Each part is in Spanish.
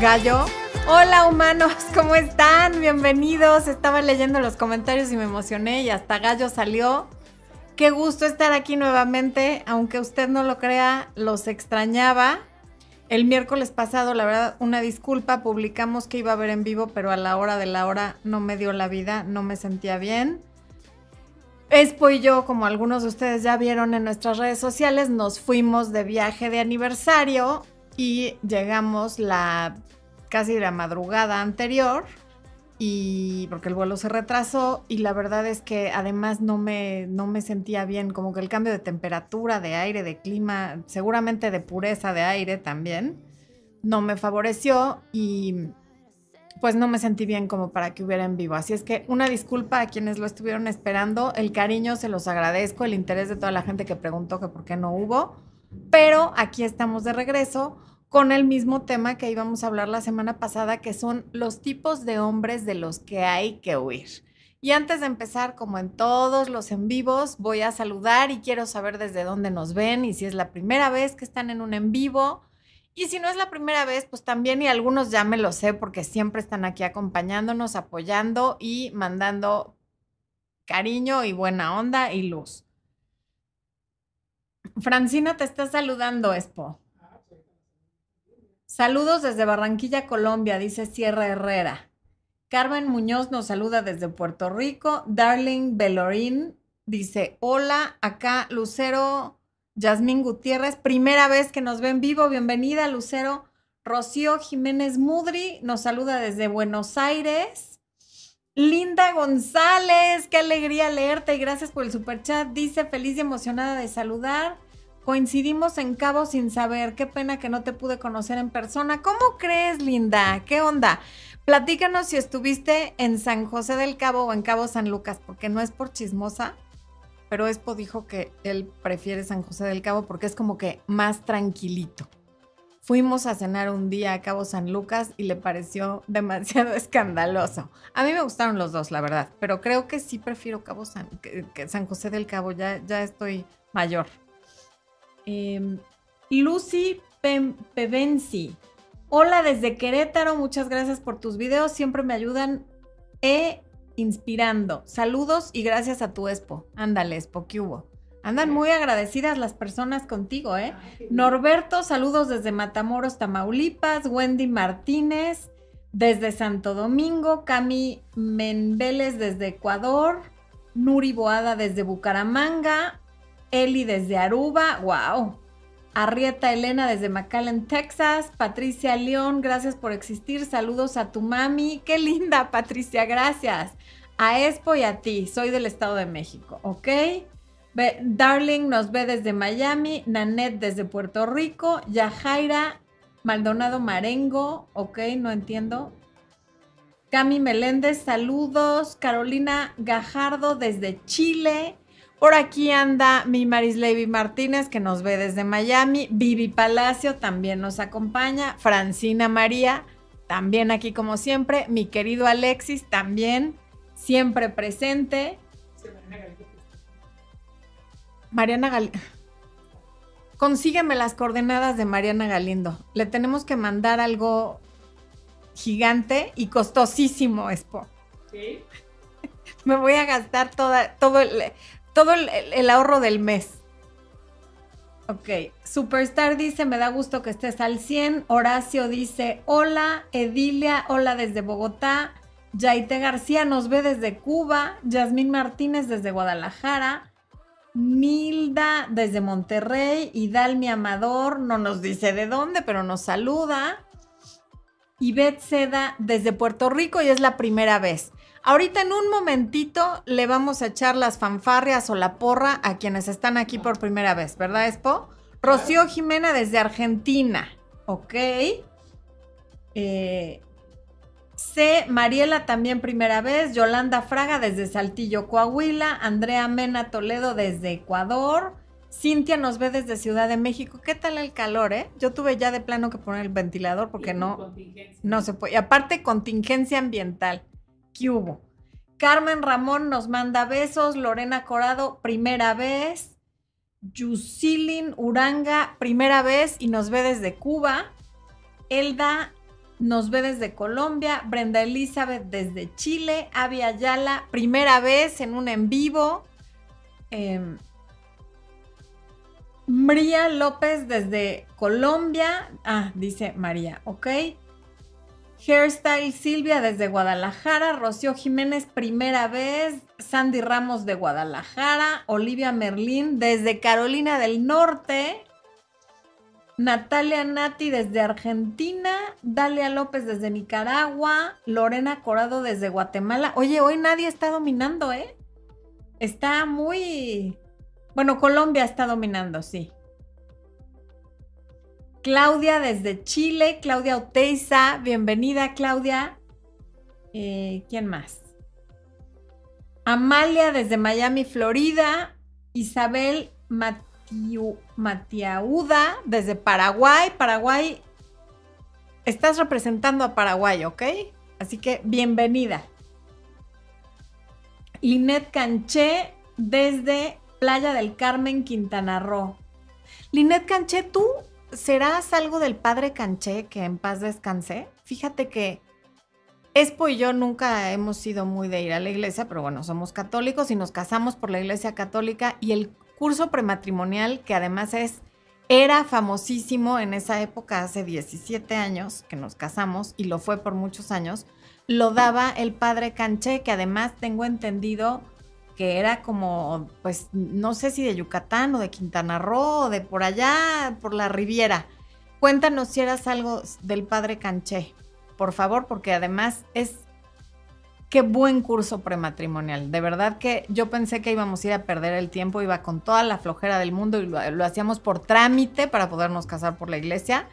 Gallo. Hola humanos, ¿cómo están? Bienvenidos. Estaba leyendo los comentarios y me emocioné y hasta Gallo salió. Qué gusto estar aquí nuevamente, aunque usted no lo crea, los extrañaba. El miércoles pasado, la verdad, una disculpa, publicamos que iba a haber en vivo, pero a la hora de la hora no me dio la vida, no me sentía bien. Espo y yo, como algunos de ustedes ya vieron en nuestras redes sociales, nos fuimos de viaje de aniversario y llegamos la casi la madrugada anterior y porque el vuelo se retrasó y la verdad es que además no me, no me sentía bien, como que el cambio de temperatura, de aire, de clima, seguramente de pureza de aire también, no me favoreció y pues no me sentí bien como para que hubiera en vivo. Así es que una disculpa a quienes lo estuvieron esperando, el cariño se los agradezco, el interés de toda la gente que preguntó que por qué no hubo, pero aquí estamos de regreso con el mismo tema que íbamos a hablar la semana pasada, que son los tipos de hombres de los que hay que huir. Y antes de empezar, como en todos los en vivos, voy a saludar y quiero saber desde dónde nos ven y si es la primera vez que están en un en vivo. Y si no es la primera vez, pues también, y algunos ya me lo sé porque siempre están aquí acompañándonos, apoyando y mandando cariño y buena onda y luz. Francina te está saludando, Expo. Saludos desde Barranquilla, Colombia, dice Sierra Herrera. Carmen Muñoz nos saluda desde Puerto Rico. Darling Belorín dice, hola, acá Lucero Yasmín Gutiérrez, primera vez que nos ven vivo, bienvenida Lucero. Rocío Jiménez Mudri nos saluda desde Buenos Aires. Linda González, qué alegría leerte y gracias por el superchat. Dice feliz y emocionada de saludar. Coincidimos en Cabo sin saber. Qué pena que no te pude conocer en persona. ¿Cómo crees, Linda? ¿Qué onda? Platícanos si estuviste en San José del Cabo o en Cabo San Lucas, porque no es por chismosa, pero Expo dijo que él prefiere San José del Cabo porque es como que más tranquilito. Fuimos a cenar un día a Cabo San Lucas y le pareció demasiado escandaloso. A mí me gustaron los dos, la verdad, pero creo que sí prefiero Cabo San, San José del Cabo. Ya, ya estoy mayor. Em, Lucy Pevensi. Hola desde Querétaro, muchas gracias por tus videos, siempre me ayudan e inspirando. Saludos y gracias a tu Expo. Ándale, Expo, ¿qué hubo? Andan muy agradecidas las personas contigo, ¿eh? Norberto, saludos desde Matamoros, Tamaulipas. Wendy Martínez, desde Santo Domingo. Cami Menveles, desde Ecuador. Nuri Boada, desde Bucaramanga. Eli desde Aruba, wow. Arrieta Elena desde McAllen, Texas. Patricia León, gracias por existir. Saludos a tu mami. Qué linda, Patricia, gracias. A Expo y a ti. Soy del Estado de México, ¿ok? Darling nos ve desde Miami. Nanette desde Puerto Rico. Yajaira Maldonado Marengo, ok, no entiendo. Cami Meléndez, saludos. Carolina Gajardo desde Chile. Por aquí anda mi Maris Levy Martínez, que nos ve desde Miami. Vivi Palacio también nos acompaña. Francina María, también aquí como siempre. Mi querido Alexis, también siempre presente. Mariana Galindo. Consígueme las coordenadas de Mariana Galindo. Le tenemos que mandar algo gigante y costosísimo, Expo. ¿Sí? Me voy a gastar toda, todo el, todo el, ahorro del mes. Ok, Superstar dice, me da gusto que estés al 100. Horacio dice, hola. Edilia, hola desde Bogotá. Yaite García nos ve desde Cuba. Yasmín Martínez desde Guadalajara. Milda desde Monterrey. Y Amador no nos dice de dónde, pero nos saluda. Y Beth Seda desde Puerto Rico y es la primera vez. Ahorita en un momentito le vamos a echar las fanfarrias o la porra a quienes están aquí por primera vez, ¿verdad, Expo? Rocío Jimena desde Argentina, ¿ok? Eh, C. Mariela también primera vez, Yolanda Fraga desde Saltillo, Coahuila, Andrea Mena Toledo desde Ecuador, Cintia nos ve desde Ciudad de México. ¿Qué tal el calor, eh? Yo tuve ya de plano que poner el ventilador porque no, no se puede. Y aparte, contingencia ambiental. ¿Qué hubo? Carmen Ramón nos manda besos. Lorena Corado, primera vez. Yusilin Uranga, primera vez y nos ve desde Cuba. Elda nos ve desde Colombia, Brenda Elizabeth desde Chile, Avi Ayala, primera vez en un en vivo. Em, María López desde Colombia. Ah, dice María, ok. Hairstyle Silvia desde Guadalajara, Rocío Jiménez primera vez, Sandy Ramos de Guadalajara, Olivia Merlín desde Carolina del Norte, Natalia Nati desde Argentina, Dalia López desde Nicaragua, Lorena Corado desde Guatemala. Oye, hoy nadie está dominando, ¿eh? Está muy... Bueno, Colombia está dominando, sí. Claudia desde Chile, Claudia Oteiza, bienvenida Claudia. Eh, ¿Quién más? Amalia desde Miami, Florida. Isabel Matiauda desde Paraguay. Paraguay, estás representando a Paraguay, ¿ok? Así que bienvenida. Linet Canché desde Playa del Carmen, Quintana Roo. Linet Canché, tú ¿serás algo del padre Canché que en paz descansé? Fíjate que Espo y yo nunca hemos sido muy de ir a la iglesia, pero bueno, somos católicos y nos casamos por la iglesia católica y el curso prematrimonial, que además es, era famosísimo en esa época, hace 17 años que nos casamos y lo fue por muchos años, lo daba el padre Canché, que además tengo entendido que era como, pues, no sé si de Yucatán o de Quintana Roo o de por allá, por la Riviera. Cuéntanos si eras algo del padre Canché, por favor, porque además es qué buen curso prematrimonial. De verdad que yo pensé que íbamos a ir a perder el tiempo, iba con toda la flojera del mundo y lo, lo hacíamos por trámite para podernos casar por la iglesia.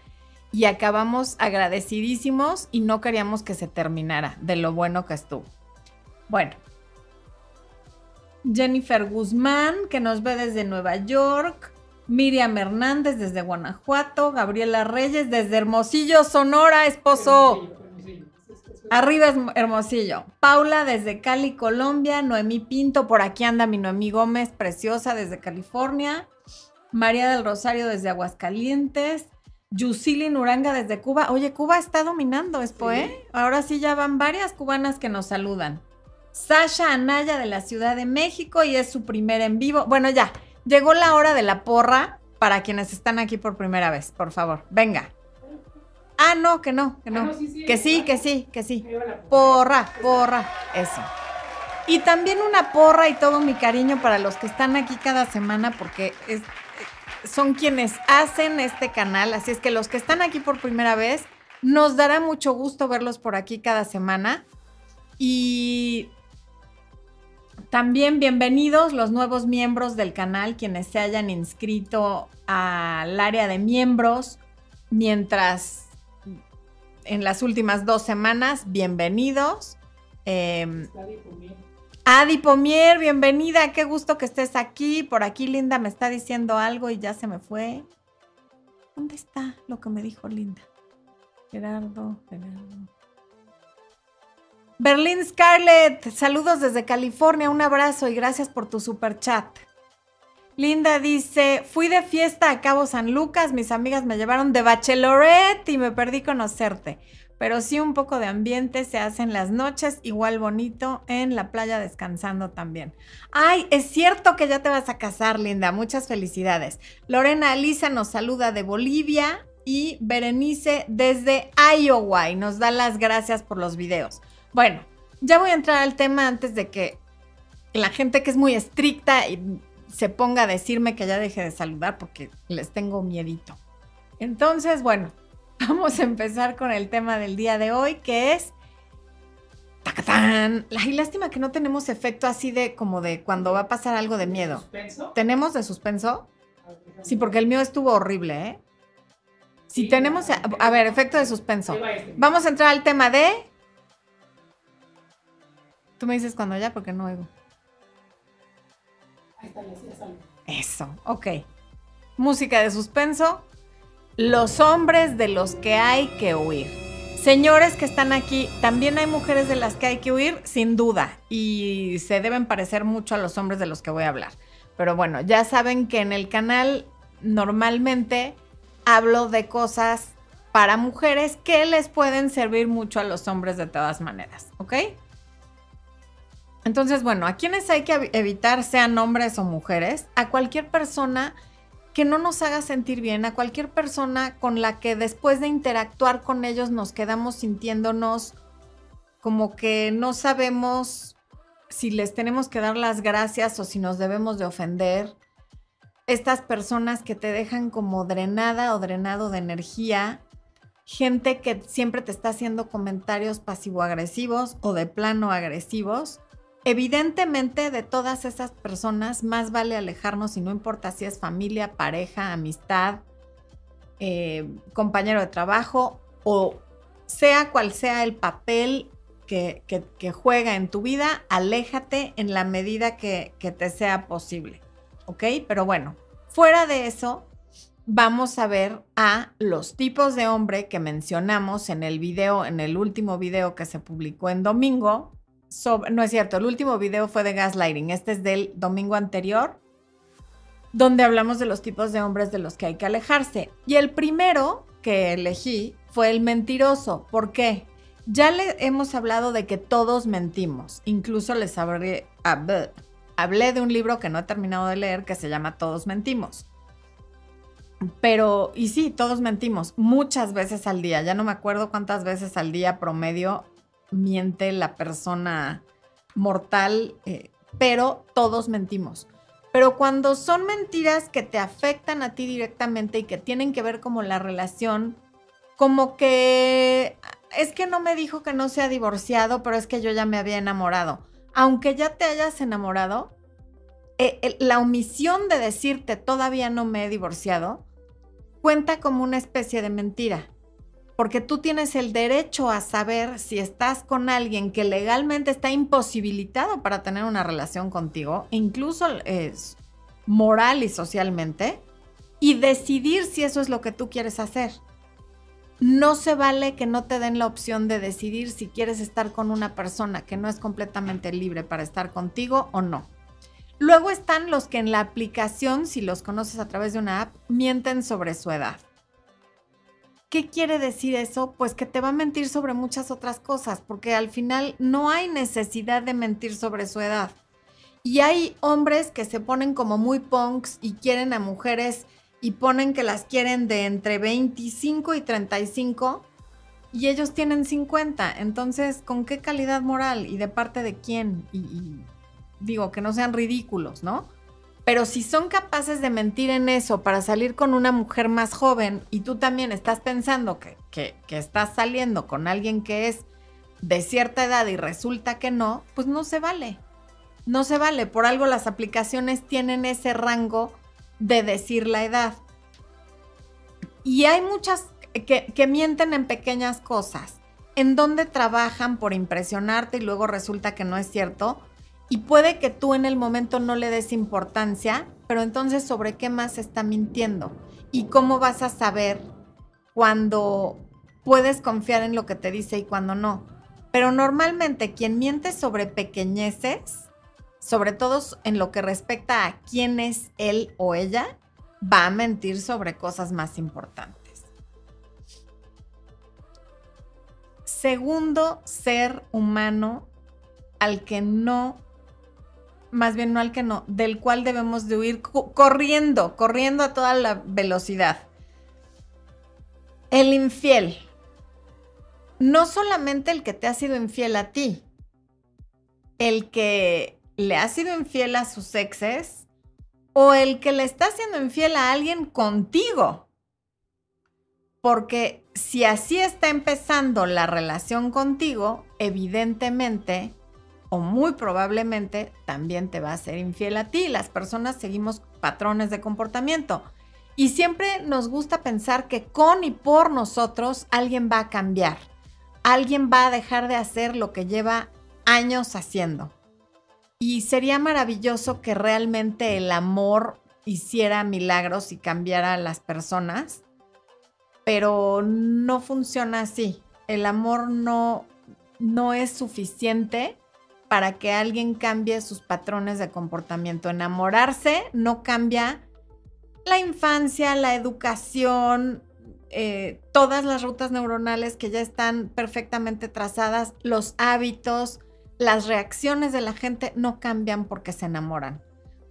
Y acabamos agradecidísimos y no queríamos que se terminara de lo bueno que estuvo. Bueno, Jennifer Guzmán, que nos ve desde Nueva York. Miriam Hernández desde Guanajuato. Gabriela Reyes desde Hermosillo, Sonora, esposo. Arriba Hermosillo. Paula desde Cali, Colombia. Noemí Pinto, por aquí anda mi Noemí Gómez, preciosa desde California. María del Rosario desde Aguascalientes. Yusili Nuranga desde Cuba. Oye, Cuba está dominando, Expo, ¿eh? Ahora sí ya van varias cubanas que nos saludan. Sasha Anaya de la Ciudad de México y es su primer en vivo. Bueno, ya, llegó la hora de la porra para quienes están aquí por primera vez, por favor. Venga. Ah, no, que no, que no. Ah, que sí, que sí, que sí. Porra, porra, eso. Y también una porra y todo mi cariño para los que están aquí cada semana porque son quienes hacen este canal. Así es que los que están aquí por primera vez, nos dará mucho gusto verlos por aquí cada semana. Y también bienvenidos los nuevos miembros del canal, quienes se hayan inscrito al área de miembros mientras en las últimas dos semanas, bienvenidos. Eh, Adi Pomier, bienvenida, qué gusto que estés aquí. Por aquí Linda me está diciendo algo y ya se me fue. ¿Dónde está lo que me dijo Linda? Gerardo, Gerardo. Berlín Scarlett, saludos desde California, un abrazo y gracias por tu super chat. Linda dice, fui de fiesta a Cabo San Lucas, mis amigas me llevaron de bachelorette y me perdí conocerte, pero sí un poco de ambiente se hace en las noches, igual bonito en la playa descansando también. Ay, es cierto que ya te vas a casar, Linda, muchas felicidades. Lorena Alisa nos saluda de Bolivia y Berenice desde Iowa y nos da las gracias por los videos. Bueno, ya voy a entrar al tema antes de que la gente que es muy estricta y se ponga a decirme que ya deje de saludar porque les tengo miedito. Entonces, bueno, vamos a empezar con el tema del día de hoy, que es ¡Tacatán! Y lástima que no tenemos efecto así de como de cuando va a pasar algo de miedo. ¿Suspenso? ¿Tenemos de suspenso? Sí, porque el mío estuvo horrible, ¿eh? Si tenemos, a ver, efecto de suspenso. Este. Vamos a entrar al tema de Tú me dices cuando ya, porque no oigo. Ahí está, ya Eso, ok. Música de suspenso. Los hombres de los que hay que huir. Señores que están aquí, también hay mujeres de las que hay que huir, sin duda, y se deben parecer mucho a los hombres de los que voy a hablar. Pero bueno, ya saben que en el canal normalmente hablo de cosas para mujeres que les pueden servir mucho a los hombres de todas maneras, ¿ok? Entonces, bueno, a quienes hay que evitar, sean hombres o mujeres, a cualquier persona que no nos haga sentir bien, a cualquier persona con la que después de interactuar con ellos nos quedamos sintiéndonos como que no sabemos si les tenemos que dar las gracias o si nos debemos de ofender. Estas personas que te dejan como drenada o drenado de energía, gente que siempre te está haciendo comentarios pasivo-agresivos o de plano agresivos. Evidentemente de todas esas personas más vale alejarnos y no importa si es familia, pareja, amistad, eh, compañero de trabajo o sea cual sea el papel que, juega en tu vida, aléjate en la medida que, que te sea posible. ¿Ok? Pero bueno, fuera de eso, vamos a ver a los tipos de hombre que mencionamos en el video, en el último video que se publicó en domingo. No es cierto, el último video fue de gaslighting, este es del domingo anterior, donde hablamos de los tipos de hombres de los que hay que alejarse. Y el primero que elegí fue el mentiroso. ¿Por qué? Ya le hemos hablado de que todos mentimos. Incluso les hablé, hablé de un libro que no he terminado de leer que se llama Todos mentimos. Pero, y sí, todos mentimos muchas veces al día. Ya no me acuerdo cuántas veces al día promedio miente la persona mortal, eh, pero todos mentimos. Pero cuando son mentiras que te afectan a ti directamente y que tienen que ver como la relación, como que es que no me dijo que no se ha divorciado, pero es que yo ya me había enamorado. Aunque ya te hayas enamorado, eh, la omisión de decirte todavía no me he divorciado cuenta como una especie de mentira, porque tú tienes el derecho a saber si estás con alguien que legalmente está imposibilitado para tener una relación contigo, incluso es moral y socialmente, y decidir si eso es lo que tú quieres hacer. No se vale que no te den la opción de decidir si quieres estar con una persona que no es completamente libre para estar contigo o no. Luego están los que en la aplicación, si los conoces a través de una app, mienten sobre su edad. ¿Qué quiere decir eso? Pues que te va a mentir sobre muchas otras cosas, porque al final no hay necesidad de mentir sobre su edad. Y hay hombres que se ponen como muy punks y quieren a mujeres y ponen que las quieren de entre 25 y 35 y ellos tienen 50. Entonces, ¿con qué calidad moral y de parte de quién? y digo, que no sean ridículos, ¿no? Pero si son capaces de mentir en eso para salir con una mujer más joven y tú también estás pensando que, que, estás saliendo con alguien que es de cierta edad y resulta que no, pues no se vale. No se vale. Por algo las aplicaciones tienen ese rango de decir la edad. Y hay muchas que, que mienten en pequeñas cosas, en donde trabajan por impresionarte y luego resulta que no es cierto y puede que tú en el momento no le des importancia, pero entonces sobre qué más está mintiendo y cómo vas a saber cuando puedes confiar en lo que te dice y cuando no. Pero normalmente quien miente sobre pequeñeces, sobre todo en lo que respecta a quién es él o ella, va a mentir sobre cosas más importantes. Segundo ser humano al que no más bien no al que no, del cual debemos de huir corriendo, corriendo a toda la velocidad. El infiel. No solamente el que te ha sido infiel a ti, el que le ha sido infiel a sus exes o el que le está siendo infiel a alguien contigo. Porque si así está empezando la relación contigo, evidentemente o muy probablemente también te va a ser infiel a ti. Las personas seguimos patrones de comportamiento. Y siempre nos gusta pensar que con y por nosotros alguien va a cambiar. Alguien va a dejar de hacer lo que lleva años haciendo. Y sería maravilloso que realmente el amor hiciera milagros y cambiara a las personas, pero no funciona así. El amor no, no es suficiente para que alguien cambie sus patrones de comportamiento. Enamorarse no cambia la infancia, la educación, eh, todas las rutas neuronales que ya están perfectamente trazadas, los hábitos, las reacciones de la gente no cambian porque se enamoran.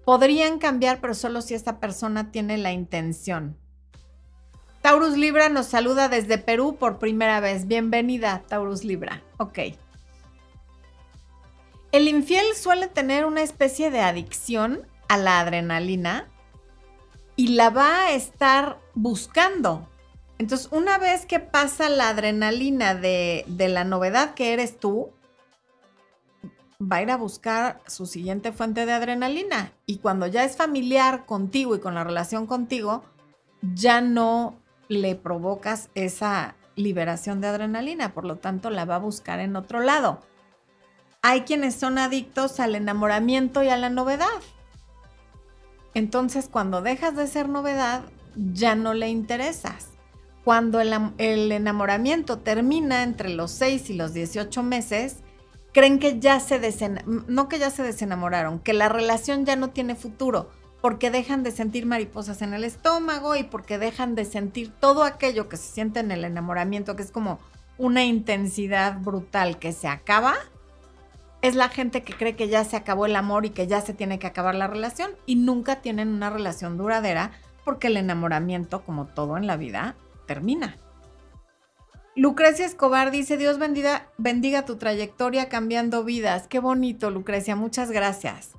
Podrían cambiar, pero solo si esta persona tiene la intención. Taurus Libra nos saluda desde Perú por primera vez. Bienvenida, Taurus Libra. Ok. El infiel suele tener una especie de adicción a la adrenalina y la va a estar buscando. Entonces, una vez que pasa la adrenalina de, la novedad que eres tú, va a ir a buscar su siguiente fuente de adrenalina. Y cuando ya es familiar contigo y con la relación contigo, ya no le provocas esa liberación de adrenalina, por lo tanto la va a buscar en otro lado. Hay quienes son adictos al enamoramiento y a la novedad. Entonces, cuando dejas de ser novedad, ya no le interesas. Cuando el, enamoramiento termina entre los 6 y los 18 meses, creen que ya se desenamoraron, no que ya se desenamoraron, que la relación ya no tiene futuro, porque dejan de sentir mariposas en el estómago y porque dejan de sentir todo aquello que se siente en el enamoramiento, que es como una intensidad brutal que se acaba. Es la gente que cree que ya se acabó el amor y que ya se tiene que acabar la relación y nunca tienen una relación duradera porque el enamoramiento, como todo en la vida, termina. Lucrecia Escobar dice, Dios bendiga, bendiga tu trayectoria cambiando vidas. Qué bonito, Lucrecia, muchas gracias.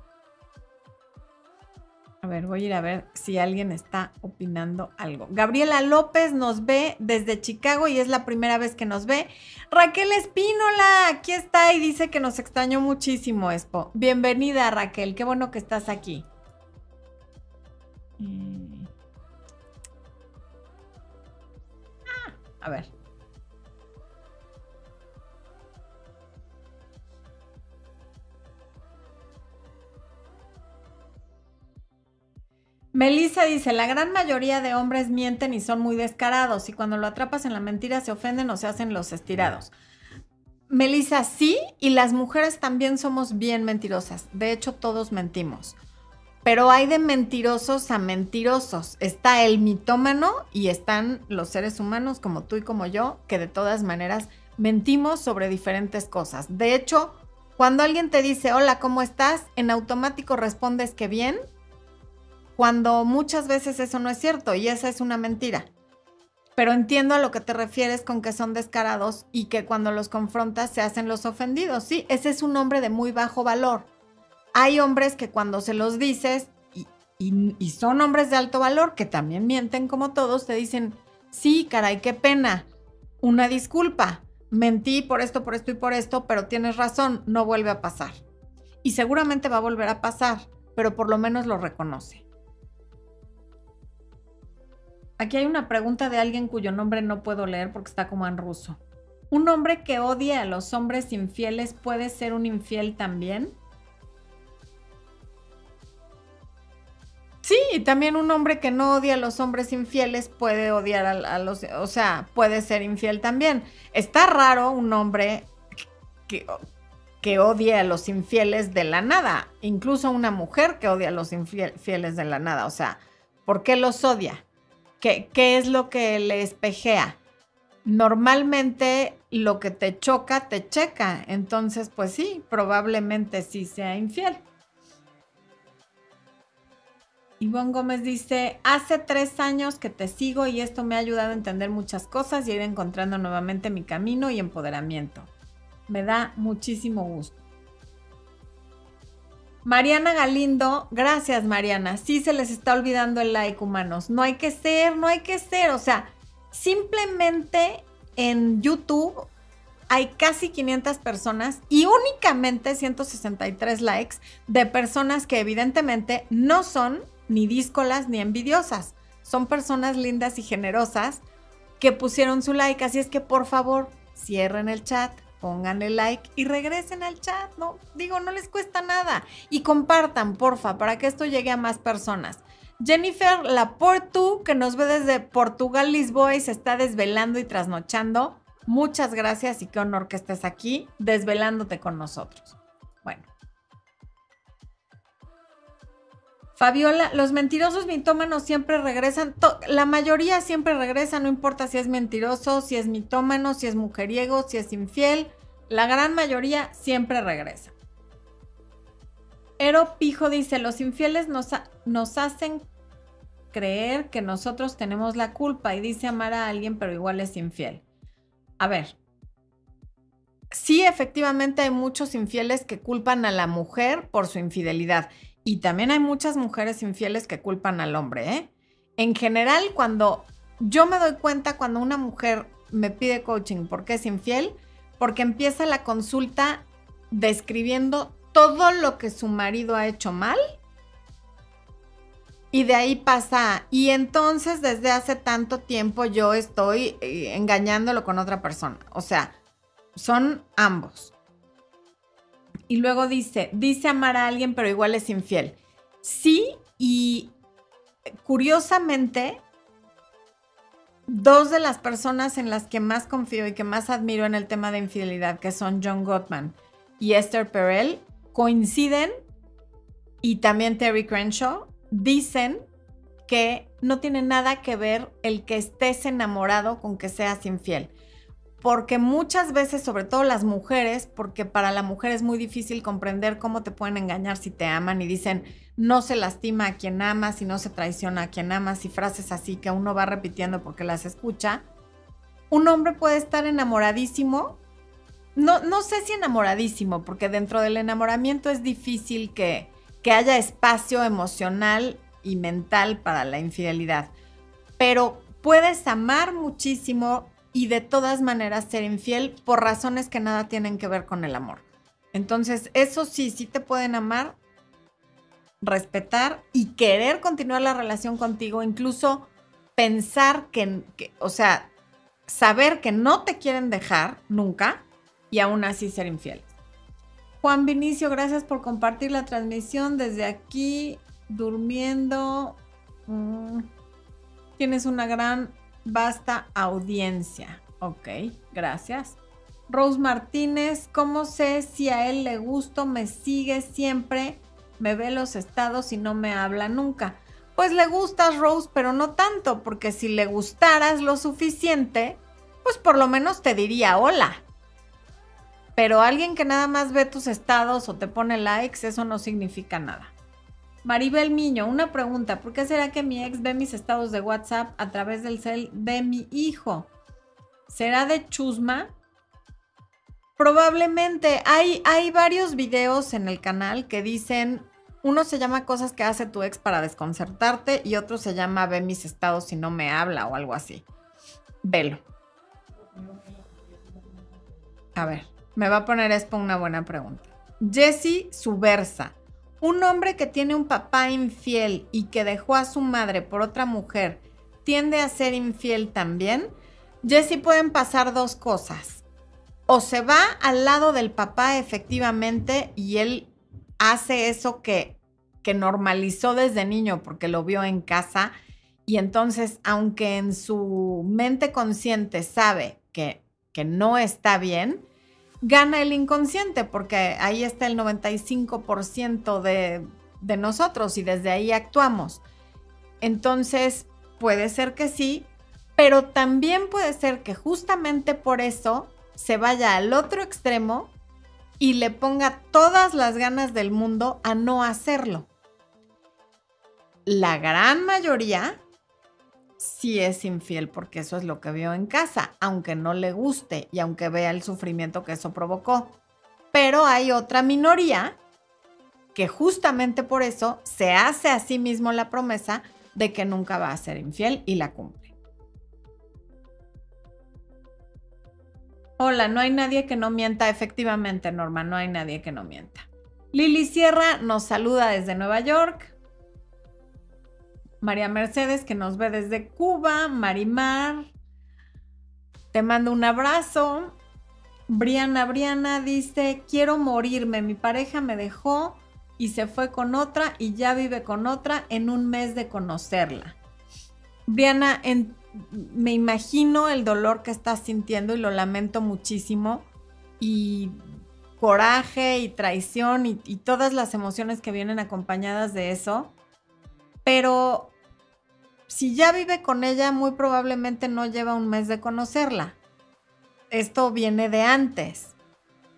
A ver, voy a ir a ver si alguien está opinando algo. Gabriela López nos ve desde Chicago y es la primera vez que nos ve. Raquel Espínola, aquí está y dice que nos extrañó muchísimo, Expo. Bienvenida, Raquel, qué bueno que estás aquí. Mm. Ah, a ver. Melissa dice, la gran mayoría de hombres mienten y son muy descarados y cuando lo atrapas en la mentira se ofenden o se hacen los estirados. Melissa, sí, y las mujeres también somos bien mentirosas. De hecho, todos mentimos. Pero hay de mentirosos a mentirosos. Está el mitómano y están los seres humanos como tú y como yo, que de todas maneras mentimos sobre diferentes cosas. De hecho, cuando alguien te dice, hola, ¿cómo estás? En automático respondes que bien cuando muchas veces eso no es cierto y esa es una mentira. Pero entiendo a lo que te refieres con que son descarados y que cuando los confrontas se hacen los ofendidos. Sí, ese es un hombre de muy bajo valor. Hay hombres que cuando se los dices y, son hombres de alto valor que también mienten como todos, te dicen, sí, caray, qué pena, una disculpa, mentí por esto, por esto y por esto, pero tienes razón, no vuelve a pasar. Y seguramente va a volver a pasar, pero por lo menos lo reconoce. Aquí hay una pregunta de alguien cuyo nombre no puedo leer porque está como en ruso. ¿Un hombre que odia a los hombres infieles puede ser un infiel también? Sí, y también un hombre que no odia a los hombres infieles puede odiar a, los, o sea, puede ser infiel también. Está raro un hombre que, que odie a los infieles de la nada, incluso una mujer que odia a los infieles de la nada, o sea, ¿por qué los odia? ¿Qué, es lo que le espejea? Normalmente lo que te choca, te checa. Entonces, pues sí, probablemente sí sea infiel. Ivonne Gómez dice, hace tres años que te sigo y esto me ha ayudado a entender muchas cosas y a ir encontrando nuevamente mi camino y empoderamiento. Me da muchísimo gusto. Mariana Galindo, gracias Mariana. Sí se les está olvidando el like, humanos. No hay que ser, no hay que ser. O sea, simplemente en YouTube hay casi 500 personas y únicamente 163 likes de personas que evidentemente no son ni díscolas ni envidiosas. Son personas lindas y generosas que pusieron su like. Así es que por favor, cierren el chat, pónganle like y regresen al chat, ¿no? Digo, no les cuesta nada. Y compartan, porfa, para que esto llegue a más personas. Jennifer Laportu, que nos ve desde Portugal, Lisboa y se está desvelando y trasnochando. Muchas gracias y qué honor que estés aquí desvelándote con nosotros. Fabiola, los mentirosos mitómanos siempre regresan, la mayoría siempre regresa, no importa si es mentiroso, si es mitómano, si es mujeriego, si es infiel, la gran mayoría siempre regresa. Ero Pijo dice, los infieles nos, nos hacen creer que nosotros tenemos la culpa y dice amar a alguien pero igual es infiel. A ver, sí efectivamente hay muchos infieles que culpan a la mujer por su infidelidad y también hay muchas mujeres infieles que culpan al hombre. ¿eh? En general, cuando yo me doy cuenta cuando una mujer me pide coaching porque es infiel, porque empieza la consulta describiendo todo lo que su marido ha hecho mal y de ahí pasa, y entonces desde hace tanto tiempo yo estoy eh, engañándolo con otra persona. O sea, son ambos. Y luego dice, dice amar a alguien, pero igual es infiel. Sí, y curiosamente, dos de las personas en las que más confío y que más admiro en el tema de infidelidad, que son John Gottman y Esther Perel, coinciden, y también Terry Crenshaw, dicen que no tiene nada que ver el que estés enamorado con que seas infiel. Porque muchas veces, sobre todo las mujeres, porque para la mujer es muy difícil comprender cómo te pueden engañar si te aman y dicen no se lastima a quien amas y no se traiciona a quien amas y frases así que uno va repitiendo porque las escucha. Un hombre puede estar enamoradísimo, no, no sé si enamoradísimo, porque dentro del enamoramiento es difícil que, que haya espacio emocional y mental para la infidelidad. Pero puedes amar muchísimo y de todas maneras ser infiel por razones que nada tienen que ver con el amor. Entonces, eso sí, sí te pueden amar, respetar y querer continuar la relación contigo, incluso pensar que, o sea, saber que no te quieren dejar nunca y aún así ser infieles. Juan Vinicio, gracias por compartir la transmisión desde aquí, durmiendo. Mm, tienes una gran, vasta audiencia. Ok, gracias. Rose Martínez, ¿cómo sé si a él le gusto? Me sigue siempre, me ve los estados y no me habla nunca. Pues le gustas, Rose, pero no tanto, porque si le gustaras lo suficiente, pues por lo menos te diría hola. Pero alguien que nada más ve tus estados o te pone likes, eso no significa nada. Maribel Miño, una pregunta. ¿Por qué será que mi ex ve mis estados de WhatsApp a través del cel de mi hijo? ¿Será de chusma? Probablemente. Hay, hay varios videos en el canal que dicen, uno se llama cosas que hace tu ex para desconcertarte y otro se llama ve mis estados si no me habla o algo así. Velo. A ver. Me va a poner esto una buena pregunta. Jesse Subversa. Un hombre que tiene un papá infiel y que dejó a su madre por otra mujer, ¿tiende a ser infiel también? Jesse pueden pasar dos cosas. O se va al lado del papá efectivamente y él hace eso que, que normalizó desde niño porque lo vio en casa y entonces aunque en su mente consciente sabe que, que no está bien, gana el inconsciente, porque ahí está el 95% de, de nosotros y desde ahí actuamos. Entonces, puede ser que sí, pero también puede ser que justamente por eso se vaya al otro extremo y le ponga todas las ganas del mundo a no hacerlo. La gran mayoría si es infiel porque eso es lo que vio en casa, aunque no le guste y aunque vea el sufrimiento que eso provocó. Pero hay otra minoría que justamente por eso se hace a sí mismo la promesa de que nunca va a ser infiel y la cumple. Hola, no hay nadie que no mienta. Efectivamente, Norma, no hay nadie que no mienta. Lili Sierra nos saluda desde Nueva York. María Mercedes, que nos ve desde Cuba, Marimar, te mando un abrazo. Briana, Briana dice, quiero morirme, mi pareja me dejó y se fue con otra y ya vive con otra en un mes de conocerla. Briana, me imagino el dolor que estás sintiendo y lo lamento muchísimo y coraje y traición y todas las emociones que vienen acompañadas de eso Pero si ya vive con ella, muy probablemente no lleva un mes de conocerla. Esto viene de antes.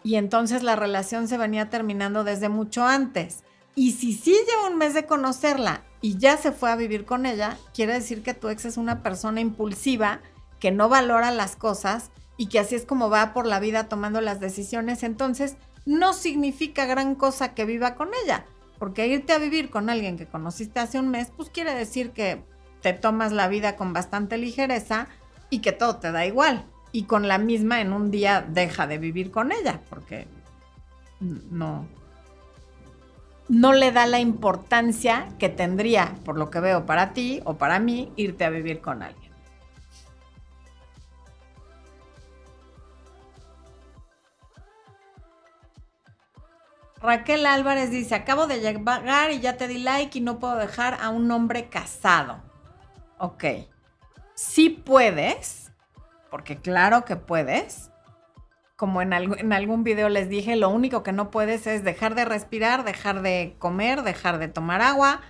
Y entonces la relación se venía terminando desde mucho antes. Y si sí lleva un mes de conocerla y ya se fue a vivir con ella, quiere decir que tu ex es una persona impulsiva que no valora las cosas y que así es como va por la vida tomando las decisiones. Entonces, no significa gran cosa que viva con ella, porque irte a vivir con alguien que conociste hace un mes, pues quiere decir que te tomas la vida con bastante ligereza y que todo te da igual. Y con la misma en un día deja de vivir con ella, porque no, no le da la importancia que tendría, por lo que veo, para ti o para mí, irte a vivir con alguien. Raquel Álvarez dice, acabo de llegar y ya te di like y no puedo dejar a un hombre casado. Ok, sí puedes, porque claro que puedes, como en, en algún video les dije, lo único que no puedes es dejar de respirar, dejar de comer, dejar de tomar agua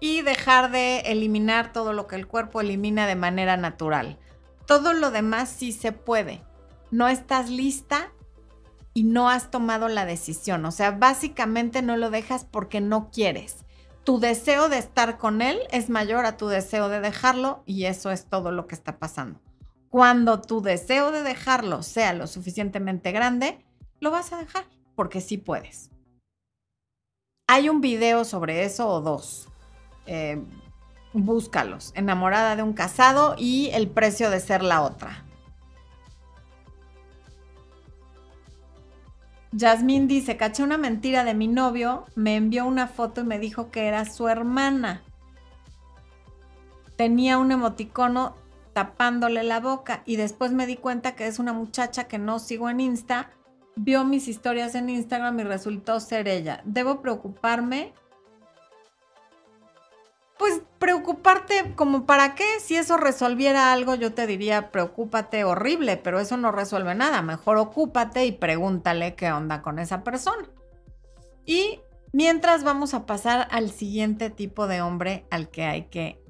y dejar de eliminar todo lo que el cuerpo elimina de manera natural. Todo lo demás sí se puede. No estás lista y no has tomado la decisión. O sea, básicamente no lo dejas porque no quieres. Tu deseo de estar con él es mayor a tu deseo de dejarlo y eso es todo lo que está pasando. Cuando tu deseo de dejarlo sea lo suficientemente grande, lo vas a dejar, porque sí puedes. Hay un video sobre eso o dos. Eh, búscalos. Enamorada de un casado y el precio de ser la otra. Yasmín dice, caché una mentira de mi novio, me envió una foto y me dijo que era su hermana. Tenía un emoticono tapándole la boca y después me di cuenta que es una muchacha que no sigo en Insta, vio mis historias en Instagram y resultó ser ella. ¿Debo preocuparme? Pues preocuparte como para qué, si eso resolviera algo yo te diría preocúpate horrible, pero eso no resuelve nada, mejor ocúpate y pregúntale qué onda con esa persona. Y mientras vamos a pasar al siguiente tipo de hombre al que hay que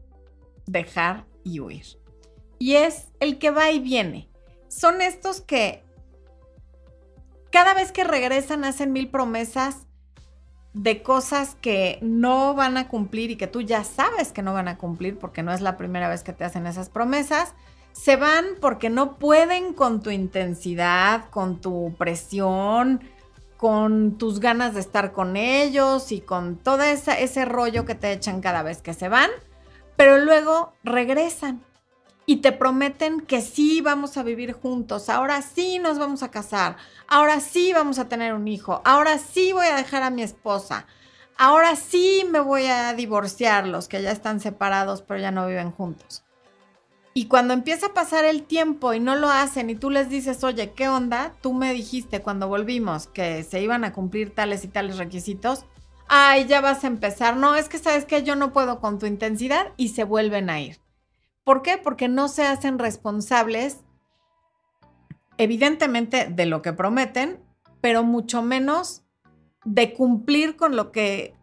dejar y huir y es el que va y viene. Son estos que cada vez que regresan hacen mil promesas de cosas que no van a cumplir y que tú ya sabes que no van a cumplir porque no es la primera vez que te hacen esas promesas. Se van porque no pueden con tu intensidad, con tu presión, con tus ganas de estar con ellos y con todo ese rollo que te echan cada vez que se van, pero luego regresan y te prometen que sí vamos a vivir juntos, ahora sí nos vamos a casar, ahora sí vamos a tener un hijo, ahora sí voy a dejar a mi esposa, ahora sí me voy a divorciar los que ya están separados pero ya no viven juntos. Y cuando empieza a pasar el tiempo y no lo hacen y tú les dices, oye, ¿qué onda? Tú me dijiste cuando volvimos que se iban a cumplir tales y tales requisitos. Ay, ya vas a empezar. No, es que sabes que yo no puedo con tu intensidad y se vuelven a ir. ¿Por qué? Porque no se hacen responsables, evidentemente, de lo que prometen, pero mucho menos de cumplir con lo que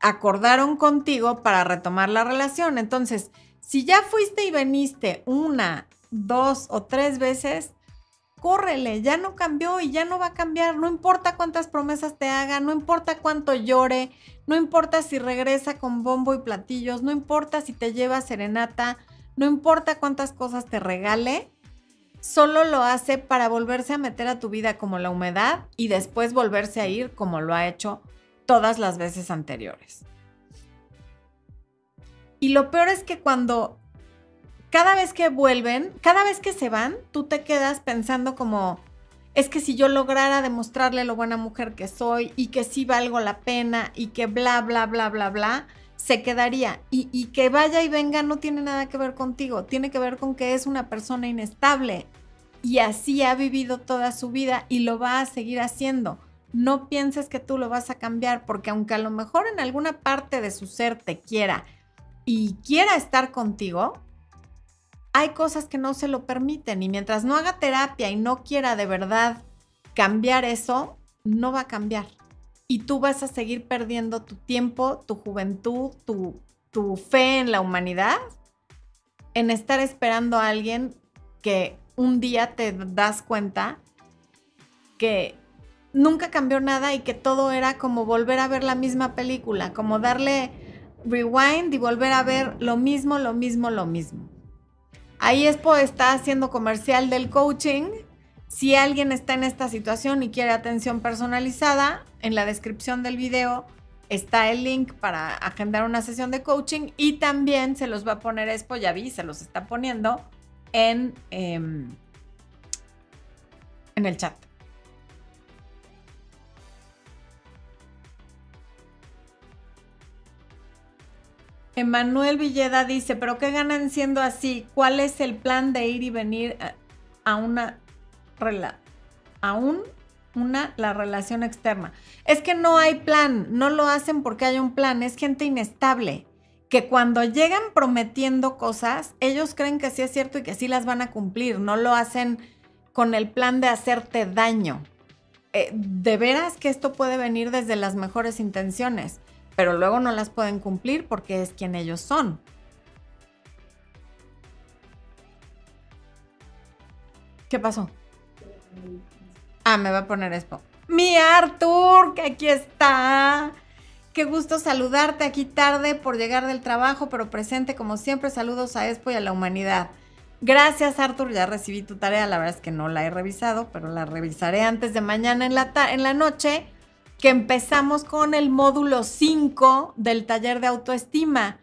acordaron contigo para retomar la relación. Entonces, si ya fuiste y veniste una, dos o tres veces, córrele, ya no cambió y ya no va a cambiar, no importa cuántas promesas te haga, no importa cuánto llore, no importa si regresa con bombo y platillos, no importa si te lleva serenata, no importa cuántas cosas te regale, solo lo hace para volverse a meter a tu vida como la humedad y después volverse a ir como lo ha hecho todas las veces anteriores. Y lo peor es que cuando cada vez que vuelven, cada vez que se van, tú te quedas pensando como, es que si yo lograra demostrarle lo buena mujer que soy y que sí valgo la pena y que bla, bla, bla, bla, bla, se quedaría. Y, que vaya y venga no tiene nada que ver contigo, tiene que ver con que es una persona inestable y así ha vivido toda su vida y lo va a seguir haciendo. No pienses que tú lo vas a cambiar porque aunque a lo mejor en alguna parte de su ser te quiera y quiera estar contigo, hay cosas que no se lo permiten y mientras no haga terapia y no quiera de verdad cambiar eso, no va a cambiar y tú vas a seguir perdiendo tu tiempo, tu juventud, tu tu fe en la humanidad en estar esperando a alguien que un día te das cuenta que nunca cambió nada y que todo era como volver a ver la misma película, como darle rewind y volver a ver lo mismo, lo mismo, lo mismo. Ahí Expo está haciendo comercial del coaching. Si alguien está en esta situación y quiere atención personalizada, en la descripción del video está el link para agendar una sesión de coaching y también se los va a poner Expo, ya vi, se los está poniendo en, em, en el chat. Emanuel Villeda dice, pero ¿qué ganan siendo así? ¿Cuál es el plan de ir y venir a una aún una la relación externa? Es que no hay plan, no lo hacen porque hay un plan, es gente inestable que cuando llegan prometiendo cosas, ellos creen que sí es cierto y que sí las van a cumplir, no lo hacen con el plan de hacerte daño. Eh, de veras que esto puede venir desde las mejores intenciones pero luego no las pueden cumplir porque es quien ellos son. ¿Qué pasó? Ah, me va a poner esto. Mi Arthur, que aquí está. Qué gusto saludarte aquí tarde por llegar del trabajo, pero presente como siempre. Saludos a Expo y a la humanidad. Gracias, Arthur. Ya recibí tu tarea. La verdad es que no la he revisado, pero la revisaré antes de mañana en la, en la noche que empezamos con el módulo 5 del taller de autoestima.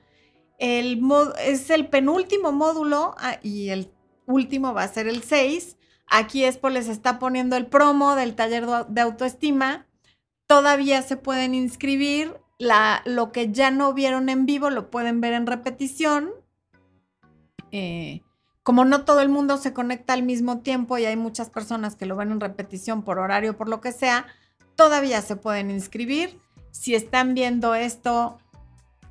El es el penúltimo módulo ah, y el último va a ser el 6. Aquí Expo les está poniendo el promo del taller de autoestima. Todavía se pueden inscribir. Lo que ya no vieron en vivo lo pueden ver en repetición. Eh, como no todo el mundo se conecta al mismo tiempo y hay muchas personas que lo ven en repetición por horario, por lo que sea, todavía se pueden inscribir. Si están viendo esto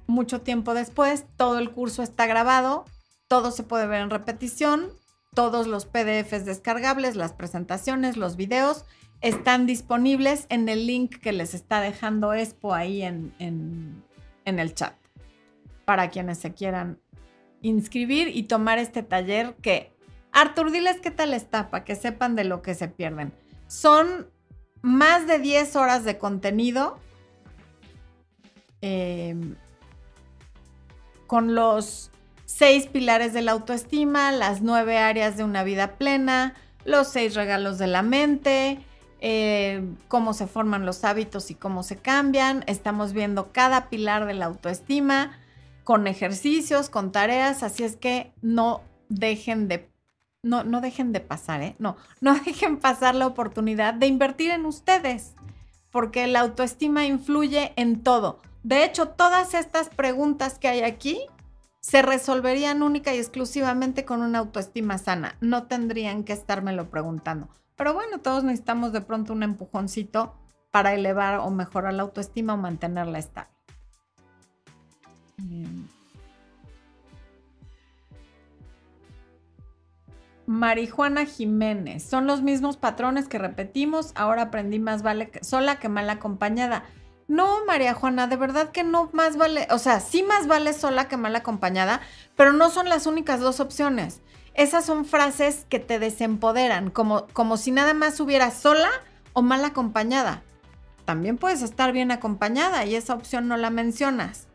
mucho tiempo después, todo el curso está grabado, todo se puede ver en repetición, todos los PDFs descargables, las presentaciones, los videos están disponibles en el link que les está dejando Expo ahí en, en, el chat para quienes se quieran inscribir y tomar este taller que Artur, diles qué tal está para que sepan de lo que se pierden. Son más de 10 horas de contenido em, con los seis pilares de la autoestima, las nueve áreas de una vida plena, los seis regalos de la mente, em, cómo se forman los hábitos y cómo se cambian. Estamos viendo cada pilar de la autoestima con ejercicios, con tareas, así es que no dejen de no, no dejen de pasar, ¿eh? No, no dejen pasar la oportunidad de invertir en ustedes, porque la autoestima influye en todo. De hecho, todas estas preguntas que hay aquí se resolverían única y exclusivamente con una autoestima sana. No tendrían que estármelo preguntando. Pero bueno, todos necesitamos de pronto un empujoncito para elevar o mejorar la autoestima o mantenerla estable. Marijuana Jiménez. Son los mismos patrones que repetimos. Ahora aprendí más vale sola que mal acompañada. No, María Juana, de verdad que no más vale, o sea, sí más vale sola que mal acompañada, pero no son las únicas dos opciones. Esas son frases que te desempoderan, como, como si nada más hubiera sola o mal acompañada. También puedes estar bien acompañada y esa opción no la mencionas.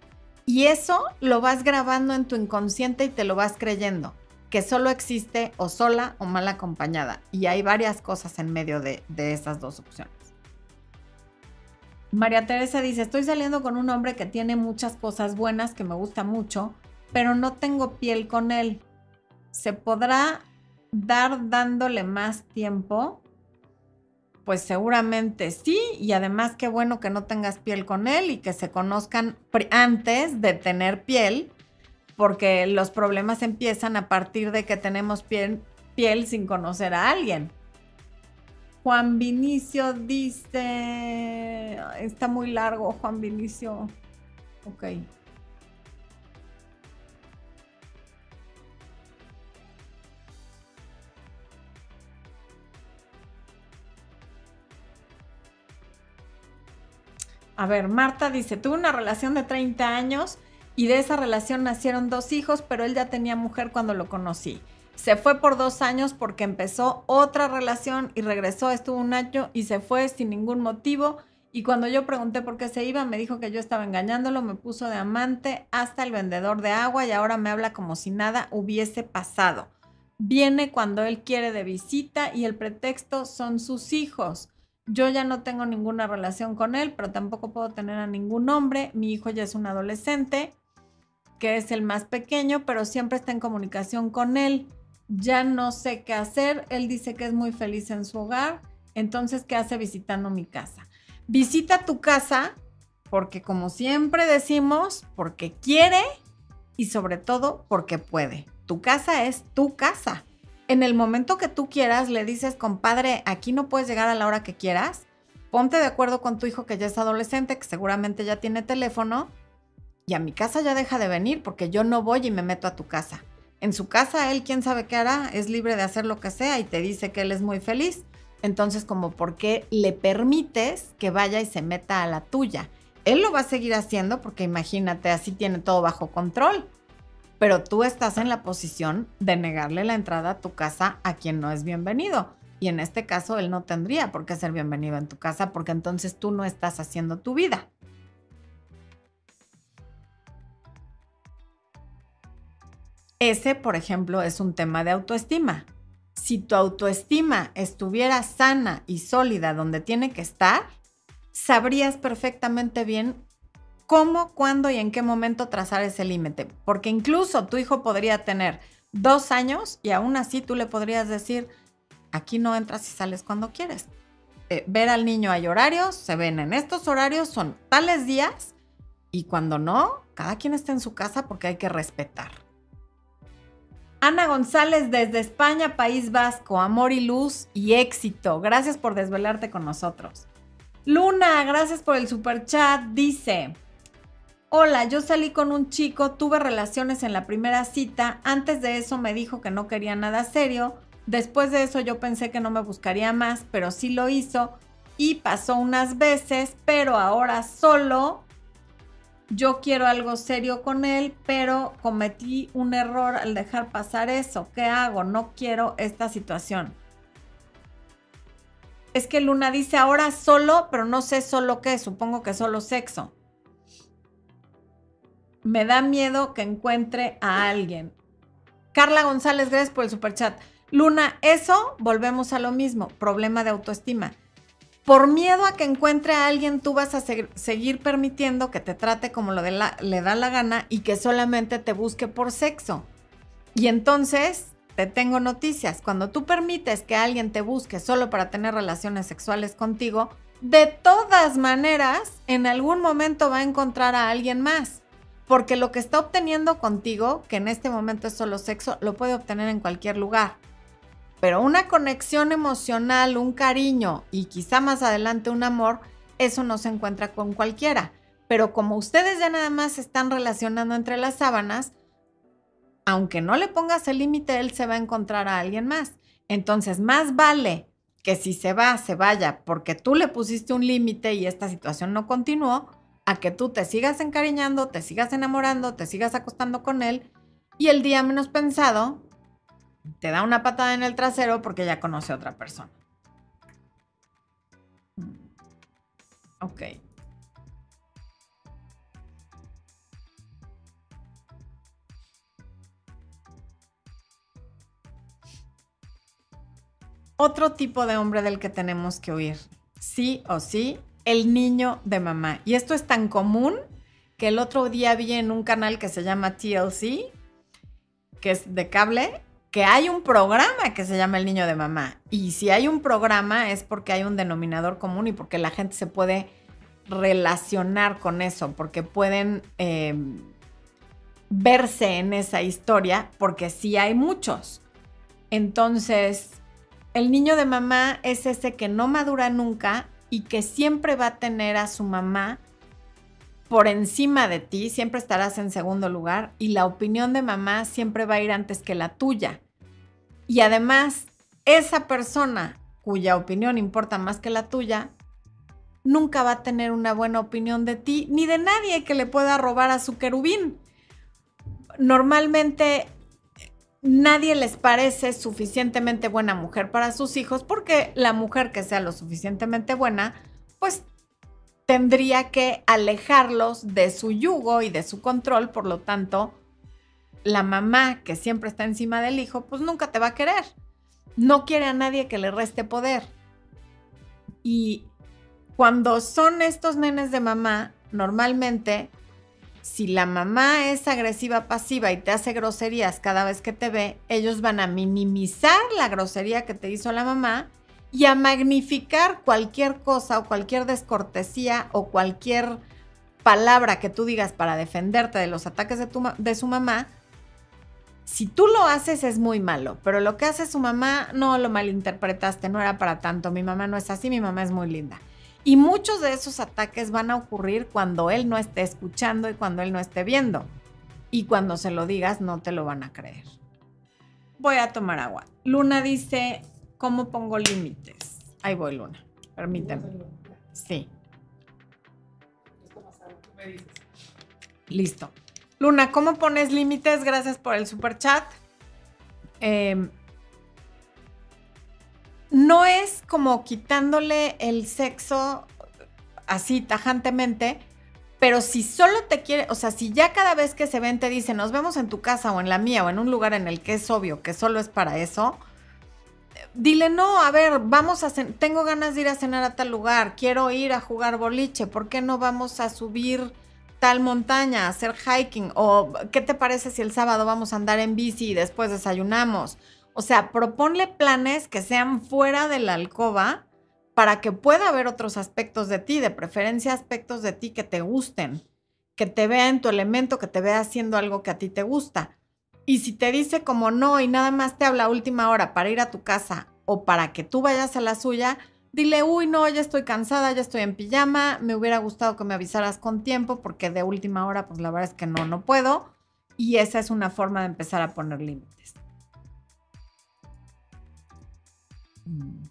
Y eso lo vas grabando en tu inconsciente y te lo vas creyendo que solo existe o sola o mal acompañada. Y hay varias cosas en medio de, esas dos opciones. María Teresa dice, estoy saliendo con un hombre que tiene muchas cosas buenas, que me gusta mucho, pero no tengo piel con él. ¿Se podrá dar dándole más tiempo? Pues seguramente sí, y además qué bueno que no tengas piel con él y que se conozcan antes de tener piel porque los problemas empiezan a partir de que tenemos piel, piel sin conocer a alguien. Juan Vinicio dice, está muy largo Juan Vinicio. Ok. A ver, Marta dice, tuve una relación de 30 años y de esa relación nacieron dos hijos, pero él ya tenía mujer cuando lo conocí. Se fue por dos años porque empezó otra relación y regresó, estuvo un año y se fue sin ningún motivo. Y cuando yo pregunté por qué se iba, me dijo que yo estaba engañándolo, me puso de amante hasta el vendedor de agua y ahora me habla como si nada hubiese pasado. Viene cuando él quiere de visita y el pretexto son sus hijos. Yo ya no tengo ninguna relación con él, pero tampoco puedo tener a ningún hombre. Mi hijo ya es un adolescente, que es el más pequeño, pero siempre está en comunicación con él ya no sé qué hacer. Él dice que es muy feliz en su hogar. Entonces, ¿qué hace visitando mi casa? Visita tu casa porque, como siempre decimos, porque quiere y sobre todo porque puede. Tu casa es tu casa. En el momento que tú quieras, le dices, compadre, aquí no puedes llegar a la hora que quieras. Ponte de acuerdo con tu hijo que ya es adolescente, que seguramente ya tiene teléfono. Y a mi casa ya deja de venir porque yo no voy y me meto a tu casa. En su casa, él, quién sabe qué hará, es libre de hacer lo que sea y te dice que él es muy feliz. Entonces, como, ¿por qué le permites que vaya y se meta a la tuya? Él lo va a seguir haciendo porque imagínate, así tiene todo bajo control. Pero tú estás en la posición de negarle la entrada a tu casa a quien no es bienvenido. Y en este caso, él no tendría por qué ser bienvenido en tu casa porque entonces tú no estás haciendo tu vida. Ese, por ejemplo, es un tema de autoestima. Si tu autoestima estuviera sana y sólida donde tiene que estar, sabrías perfectamente bien cómo, cuándo y en qué momento trazar ese límite. Porque incluso tu hijo podría tener dos años y aún así tú le podrías decir, aquí no entras y sales cuando quieres. Eh, ver al niño hay horarios, se ven en estos horarios, son tales días y cuando no, cada quien está en su casa porque hay que respetar. Ana González desde España, País Vasco, amor y luz y éxito. Gracias por desvelarte con nosotros. Luna, gracias por el super chat. Dice, hola, yo salí con un chico, tuve relaciones en la primera cita, antes de eso me dijo que no quería nada serio, después de eso yo pensé que no me buscaría más, pero sí lo hizo y pasó unas veces, pero ahora solo yo quiero algo serio con él, pero cometí un error al dejar pasar eso. ¿Qué hago? No quiero esta situación. Es que Luna dice ahora solo, pero no sé solo qué, supongo que solo sexo. Me da miedo que encuentre a alguien. Carla González, gracias por el superchat. Luna, eso volvemos a lo mismo, problema de autoestima por miedo a que encuentre a alguien, tú vas a seguir permitiendo que te trate como lo le da la gana y que solamente te busque por sexo. Y entonces, te tengo noticias. Cuando tú permites que alguien te busque solo para tener relaciones sexuales contigo, de todas maneras, en algún momento va a encontrar a alguien más. Porque lo que está obteniendo contigo, que en este momento es solo sexo, lo puede obtener en cualquier lugar pero una conexión emocional, un cariño y quizá más adelante un amor, eso no se encuentra con cualquiera. Pero como ustedes ya nada más están relacionando entre las sábanas, aunque no le pongas el límite, él se va a encontrar a alguien más. Entonces, más vale que si se va, se vaya porque tú le pusiste un límite y esta situación no continuó, a que tú te sigas encariñando, te sigas enamorando, te sigas acostando con él y el día menos pensado te da una patada en el trasero porque ya conoce a otra persona. Mm. Ok. Otro tipo de hombre del que tenemos que huir, sí o sí, el niño de mamá. Y esto es tan común que el otro día vi en un canal que se llama TLC, que es de cable, que hay un programa que se llama El Niño de Mamá. Y si hay un programa es porque hay un denominador común y porque la gente se puede relacionar con eso, porque pueden em, verse en esa historia, porque sí hay muchos. Entonces, el niño de mamá es ese que no madura nunca y que siempre va a tener a su mamá por encima de ti, siempre estarás en segundo lugar y la opinión de mamá siempre va a ir antes que la tuya. Y además, esa persona cuya opinión importa más que la tuya, nunca va a tener una buena opinión de ti ni de nadie que le pueda robar a su querubín. normalmente nadie les parece suficientemente buena mujer para sus hijos porque la mujer que sea lo suficientemente buena, pues tendría que alejarlos de su yugo y de su control, por lo tanto, la mamá que siempre está encima del hijo, pues nunca te va a querer. No quiere a nadie que le reste poder. Y cuando son estos nenes de mamá, normalmente, si la mamá es agresiva pasiva y te hace groserías cada vez que te ve, ellos van a minimizar la grosería que te hizo la mamá y a magnificar cualquier cosa o cualquier descortesía o cualquier palabra que tú digas para defenderte de los ataques de, tu, de su mamá, si tú lo haces es muy malo, pero lo que hace su mamá no lo malinterpretaste, no era para tanto, mi mamá no es así, mi mamá es muy linda. Y muchos de esos ataques van a ocurrir cuando él no esté escuchando y cuando él no esté viendo. Y cuando se lo digas no te lo van a creer. Voy a tomar agua. Luna dice, ¿Cómo pongo límites? Ahí voy, Luna. Permíteme. Sí. Listo. Luna, ¿cómo pones límites? Gracias por el super chat. Em, no es como quitándole el sexo así tajantemente, pero si solo te quiere, o sea, si ya cada vez que se ven te dicen, nos vemos en tu casa o en la mía o en un lugar en el que es obvio que solo es para eso, dile, no, a ver, vamos a, tengo ganas de ir a cenar a tal lugar, quiero ir a jugar boliche, ¿por qué no vamos a subir tal montaña, a hacer hiking? ¿O qué te parece si el sábado vamos a andar en bici y después desayunamos? O sea, proponle planes que sean fuera de la alcoba para que pueda haber otros aspectos de ti, de preferencia aspectos de ti que te gusten, que te vea en tu elemento, que te vea haciendo algo que a ti te gusta. Y si te dice como no y nada más te habla a última hora para ir a tu casa o para que tú vayas a la suya, dile, uy, no, ya estoy cansada, ya estoy en pijama, me hubiera gustado que me avisaras con tiempo porque de última hora, pues la verdad es que no, no puedo. Y esa es una forma de empezar a poner límites. Mm.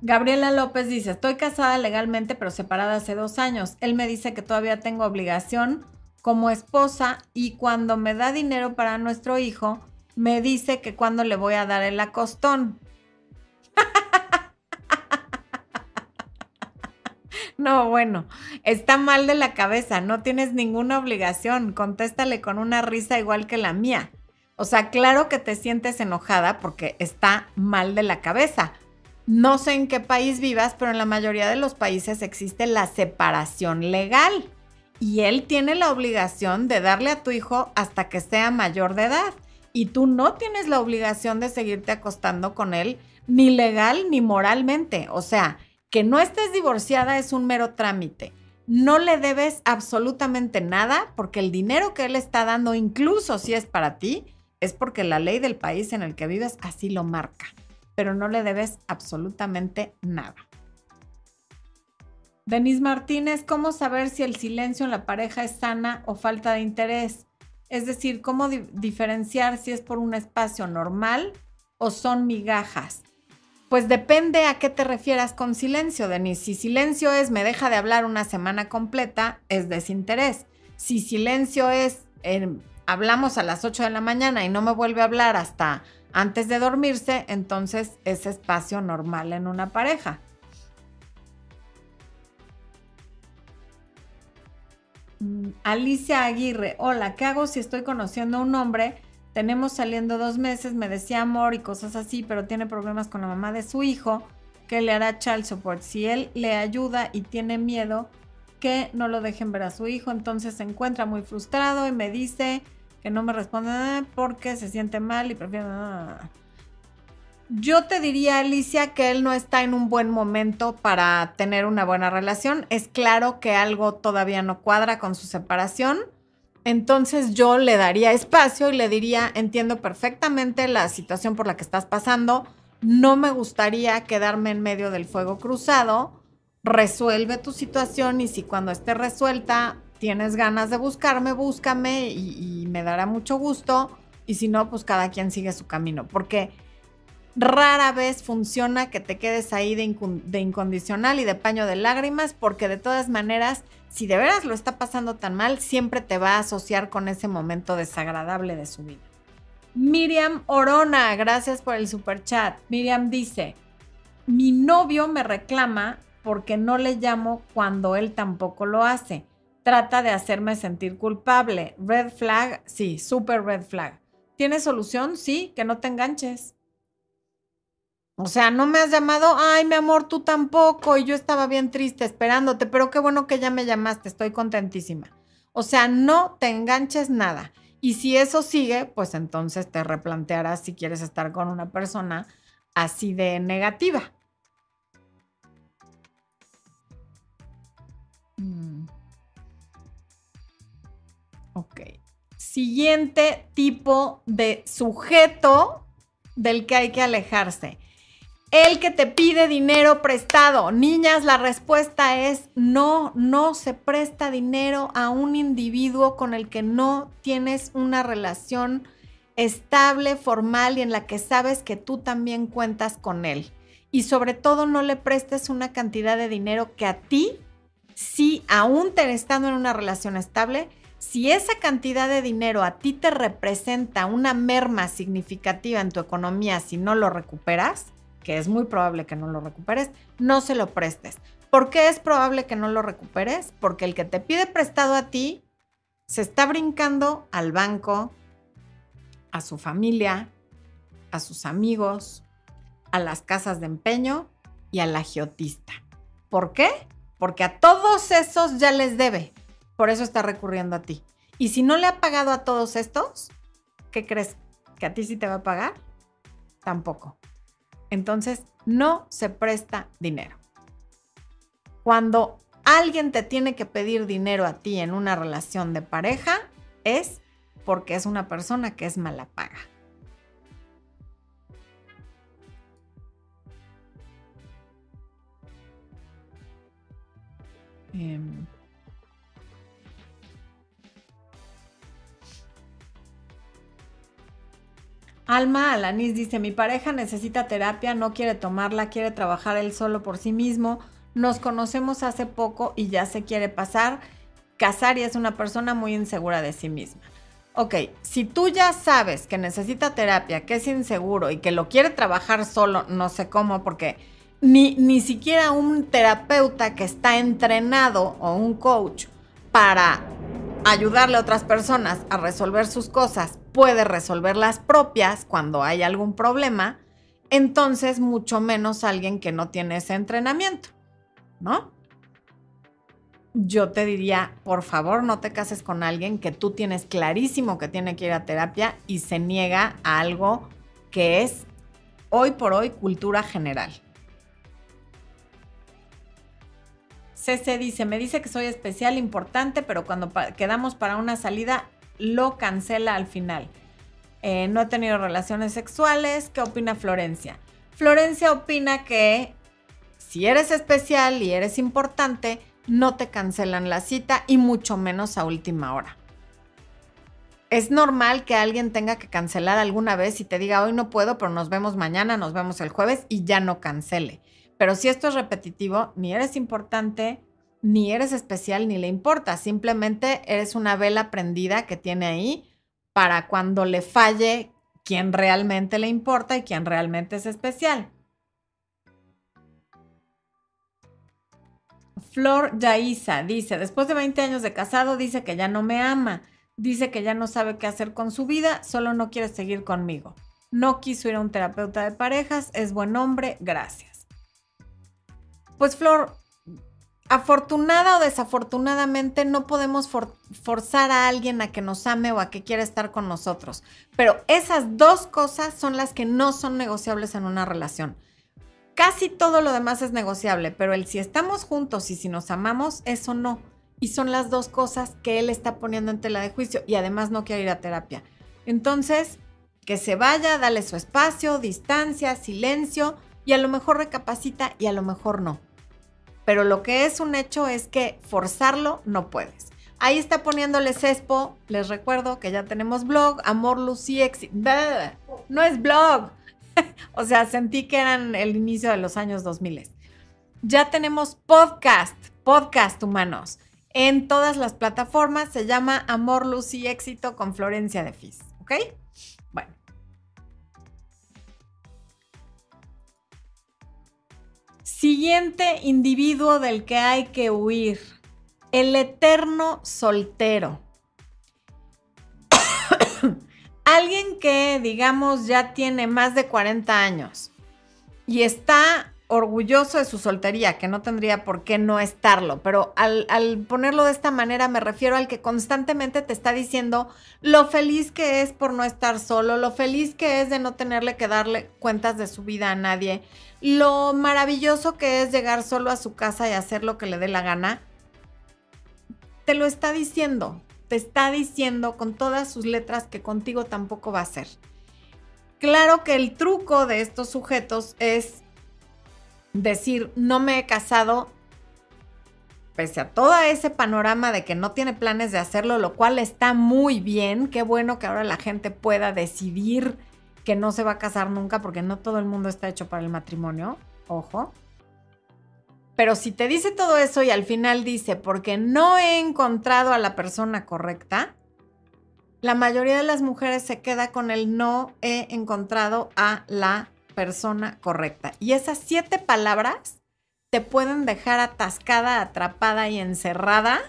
Gabriela López dice, estoy casada legalmente pero separada hace dos años. Él me dice que todavía tengo obligación como esposa y cuando me da dinero para nuestro hijo, me dice que cuando le voy a dar el acostón. No, bueno, está mal de la cabeza, no tienes ninguna obligación, contéstale con una risa igual que la mía. O sea, claro que te sientes enojada porque está mal de la cabeza. No sé en qué país vivas, pero en la mayoría de los países existe la separación legal y él tiene la obligación de darle a tu hijo hasta que sea mayor de edad. Y tú no tienes la obligación de seguirte acostando con él, ni legal ni moralmente. O sea, que no estés divorciada es un mero trámite. No le debes absolutamente nada porque el dinero que él está dando, incluso si es para ti, es porque la ley del país en el que vives así lo marca. Pero no le debes absolutamente nada. Denise Martínez, ¿cómo saber si el silencio en la pareja es sana o falta de interés? Es decir, ¿cómo diferenciar si es por un espacio normal o son migajas? Pues depende a qué te refieras con silencio, Denise. Si silencio es me deja de hablar una semana completa, es desinterés. Si silencio es hablamos a las 8 de la mañana y no me vuelve a hablar hasta antes de dormirse, entonces es espacio normal en una pareja. Alicia Aguirre, hola, ¿qué hago si estoy conociendo a un hombre? Tenemos saliendo dos meses, me decía amor y cosas así, pero tiene problemas con la mamá de su hijo, que le hará child support. Si él le ayuda y tiene miedo, que no lo dejen ver a su hijo, entonces se encuentra muy frustrado y me dice que no me responde porque se siente mal y prefiere... Yo te diría, Alicia, que él no está en un buen momento para tener una buena relación. Es claro que algo todavía no cuadra con su separación. Entonces yo le daría espacio y le diría, entiendo perfectamente la situación por la que estás pasando. No me gustaría quedarme en medio del fuego cruzado. Resuelve tu situación y si cuando esté resuelta tienes ganas de buscarme, búscame y, me dará mucho gusto. Y si no, pues cada quien sigue su camino. Porque rara vez funciona que te quedes ahí de, de, incondicional y de paño de lágrimas, porque de todas maneras, si de veras lo está pasando tan mal, siempre te va a asociar con ese momento desagradable de su vida. Miriam Orona, gracias por el super chat. Miriam dice, mi novio me reclama porque no le llamo cuando él tampoco lo hace. Trata de hacerme sentir culpable. Red flag, sí, super red flag. ¿Tiene solución? Sí, que no te enganches. O sea, no me has llamado, ay, mi amor, tú tampoco, y yo estaba bien triste esperándote, pero qué bueno que ya me llamaste, estoy contentísima. O sea, no te enganches nada. Y si eso sigue, pues entonces te replantearás si quieres estar con una persona así de negativa. Mm. Ok. Siguiente tipo de sujeto del que hay que alejarse el que te pide dinero prestado. Niñas, la respuesta es no, no se presta dinero a un individuo con el que no tienes una relación estable, formal y en la que sabes que tú también cuentas con él. Y sobre todo no le prestes una cantidad de dinero que a ti, si aún te estando en una relación estable, si esa cantidad de dinero a ti te representa una merma significativa en tu economía si no lo recuperas, que es muy probable que no lo recuperes, no se lo prestes. ¿Por qué es probable que no lo recuperes? Porque el que te pide prestado a ti se está brincando al banco, a su familia, a sus amigos, a las casas de empeño y al agiotista. ¿Por qué? Porque a todos esos ya les debe. Por eso está recurriendo a ti. Y si no le ha pagado a todos estos, ¿qué crees? ¿Que a ti sí te va a pagar? Tampoco. Entonces, no se presta dinero. Cuando alguien te tiene que pedir dinero a ti en una relación de pareja, es porque es una persona que es mala paga. Em, Alma Alanis dice, mi pareja necesita terapia, no quiere tomarla, quiere trabajar él solo por sí mismo. Nos conocemos hace poco y ya se quiere pasar, casar y es una persona muy insegura de sí misma. Ok, si tú ya sabes que necesita terapia, que es inseguro y que lo quiere trabajar solo, no sé cómo, porque ni, ni siquiera un terapeuta que está entrenado o un coach para ayudarle a otras personas a resolver sus cosas puede resolver las propias cuando hay algún problema, entonces mucho menos alguien que no tiene ese entrenamiento, ¿no? Yo te diría, por favor, no te cases con alguien que tú tienes clarísimo que tiene que ir a terapia y se niega a algo que es hoy por hoy cultura general. CC dice, me dice que soy especial, importante, pero cuando quedamos para una salida, lo cancela al final. Eh, no he tenido relaciones sexuales. ¿Qué opina Florencia? Florencia opina que si eres especial y eres importante, no te cancelan la cita y mucho menos a última hora. Es normal que alguien tenga que cancelar alguna vez y te diga hoy no puedo, pero nos vemos mañana, nos vemos el jueves y ya no cancele. Pero si esto es repetitivo, ni eres importante, ni eres especial, ni le importa. Simplemente eres una vela prendida que tiene ahí para cuando le falle quien realmente le importa y quien realmente es especial. Flor Yaiza dice, después de 20 años de casado, dice que ya no me ama, dice que ya no sabe qué hacer con su vida, solo no quiere seguir conmigo. No quiso ir a un terapeuta de parejas, es buen hombre, gracias. Pues Flor, afortunada o desafortunadamente no podemos forzar a alguien a que nos ame o a que quiera estar con nosotros. Pero esas dos cosas son las que no son negociables en una relación. Casi todo lo demás es negociable, pero el si estamos juntos y si nos amamos, eso no. Y son las dos cosas que él está poniendo en tela de juicio y además no quiere ir a terapia. Entonces, que se vaya, dale su espacio, distancia, silencio y a lo mejor recapacita y a lo mejor no pero lo que es un hecho es que forzarlo no puedes. Ahí está poniéndole Cespo. Les recuerdo que ya tenemos blog, Amor, Lucy, No es blog. o sea, sentí que eran el inicio de los años 2000. Ya tenemos podcast, podcast humanos, en todas las plataformas. Se llama Amor, Luz y Éxito con Florencia de Fis. ¿Ok? Siguiente individuo del que hay que huir. El eterno soltero. Alguien que, digamos, ya tiene más de 40 años y está orgulloso de su soltería, que no tendría por qué no estarlo, pero al, ponerlo de esta manera me refiero al que constantemente te está diciendo lo feliz que es por no estar solo, lo feliz que es de no tenerle que darle cuentas de su vida a nadie, lo maravilloso que es llegar solo a su casa y hacer lo que le dé la gana. Te lo está diciendo, te está diciendo con todas sus letras que contigo tampoco va a ser. Claro que el truco de estos sujetos es decir, no me he casado, pese a todo ese panorama de que no tiene planes de hacerlo, lo cual está muy bien, qué bueno que ahora la gente pueda decidir que no se va a casar nunca, porque no todo el mundo está hecho para el matrimonio, ojo. Pero si te dice todo eso y al final dice, porque no he encontrado a la persona correcta, la mayoría de las mujeres se queda con el no he encontrado a la persona correcta. Y esas siete palabras te pueden dejar atascada, atrapada y encerrada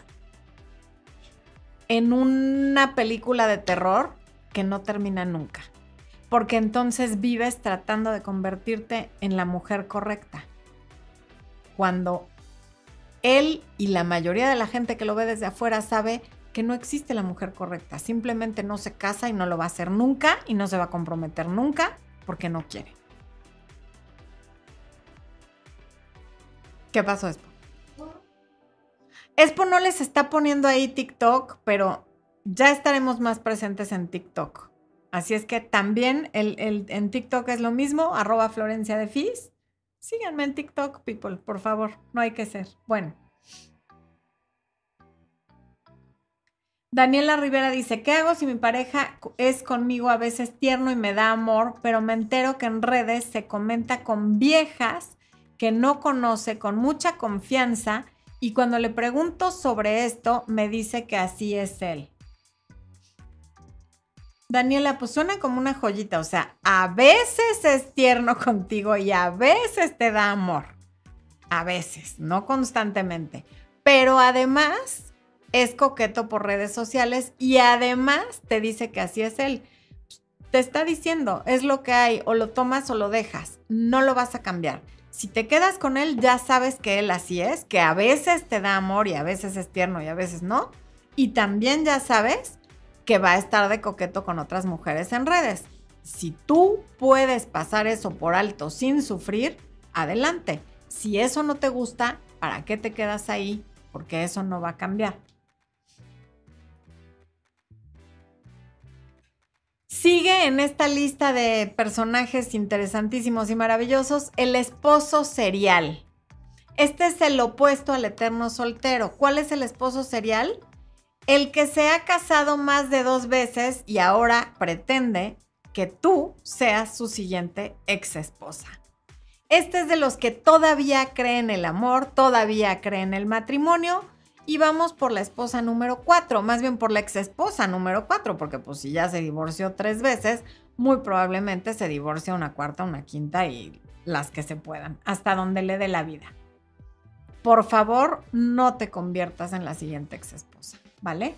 en una película de terror que no termina nunca. Porque entonces vives tratando de convertirte en la mujer correcta. Cuando él y la mayoría de la gente que lo ve desde afuera sabe que no existe la mujer correcta. Simplemente no se casa y no lo va a hacer nunca y no se va a comprometer nunca porque no quiere. ¿Qué pasó, Expo? Expo no les está poniendo ahí TikTok, pero ya estaremos más presentes en TikTok. Así es que también el, en TikTok es lo mismo, arroba Florencia de. Síganme en TikTok, people, por favor. No hay que ser. Bueno. Daniela Rivera dice, ¿qué hago si mi pareja es conmigo a veces tierno y me da amor, pero me entero que en redes se comenta con viejas que no conoce con mucha confianza y cuando le pregunto sobre esto me dice que así es él. Daniela, pues suena como una joyita, o sea, a veces es tierno contigo y a veces te da amor. A veces, no constantemente. Pero además es coqueto por redes sociales y además te dice que así es él. Te está diciendo, es lo que hay, o lo tomas o lo dejas, no lo vas a cambiar. Si te quedas con él, ya sabes que él así es, que a veces te da amor y a veces es tierno y a veces no. Y también ya sabes que va a estar de coqueto con otras mujeres en redes. Si tú puedes pasar eso por alto sin sufrir, adelante. Si eso no te gusta, ¿para qué te quedas ahí? Porque eso no va a cambiar. Sigue en esta lista de personajes interesantísimos y maravillosos el esposo serial. Este es el opuesto al eterno soltero. ¿Cuál es el esposo serial? El que se ha casado más de dos veces y ahora pretende que tú seas su siguiente ex esposa. Este es de los que todavía creen el amor, todavía creen el matrimonio, y vamos por la esposa número cuatro, más bien por la ex esposa número cuatro, porque pues si ya se divorció tres veces, muy probablemente se divorcia una cuarta, una quinta y las que se puedan, hasta donde le dé la vida. Por favor, no te conviertas en la siguiente ex esposa, ¿vale?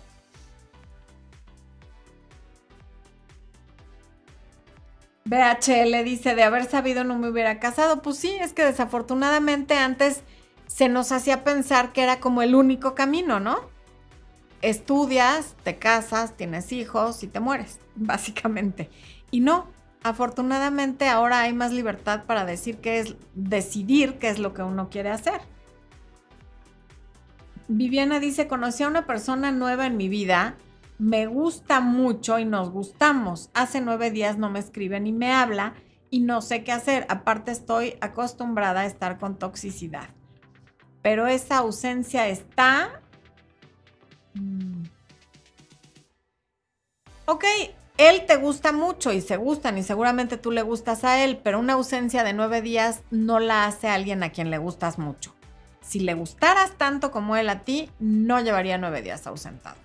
BHL dice, de haber sabido no me hubiera casado. Pues sí, es que desafortunadamente antes se nos hacía pensar que era como el único camino, ¿no? Estudias, te casas, tienes hijos y te mueres, básicamente. Y no, afortunadamente ahora hay más libertad para decir qué es, decidir qué es lo que uno quiere hacer. Viviana dice, conocí a una persona nueva en mi vida, me gusta mucho y nos gustamos. Hace nueve días no me escribe ni me habla y no sé qué hacer. Aparte estoy acostumbrada a estar con toxicidad pero esa ausencia está... Mm. Ok, él te gusta mucho y se gustan y seguramente tú le gustas a él, pero una ausencia de nueve días no la hace alguien a quien le gustas mucho. Si le gustaras tanto como él a ti, no llevaría nueve días ausentado.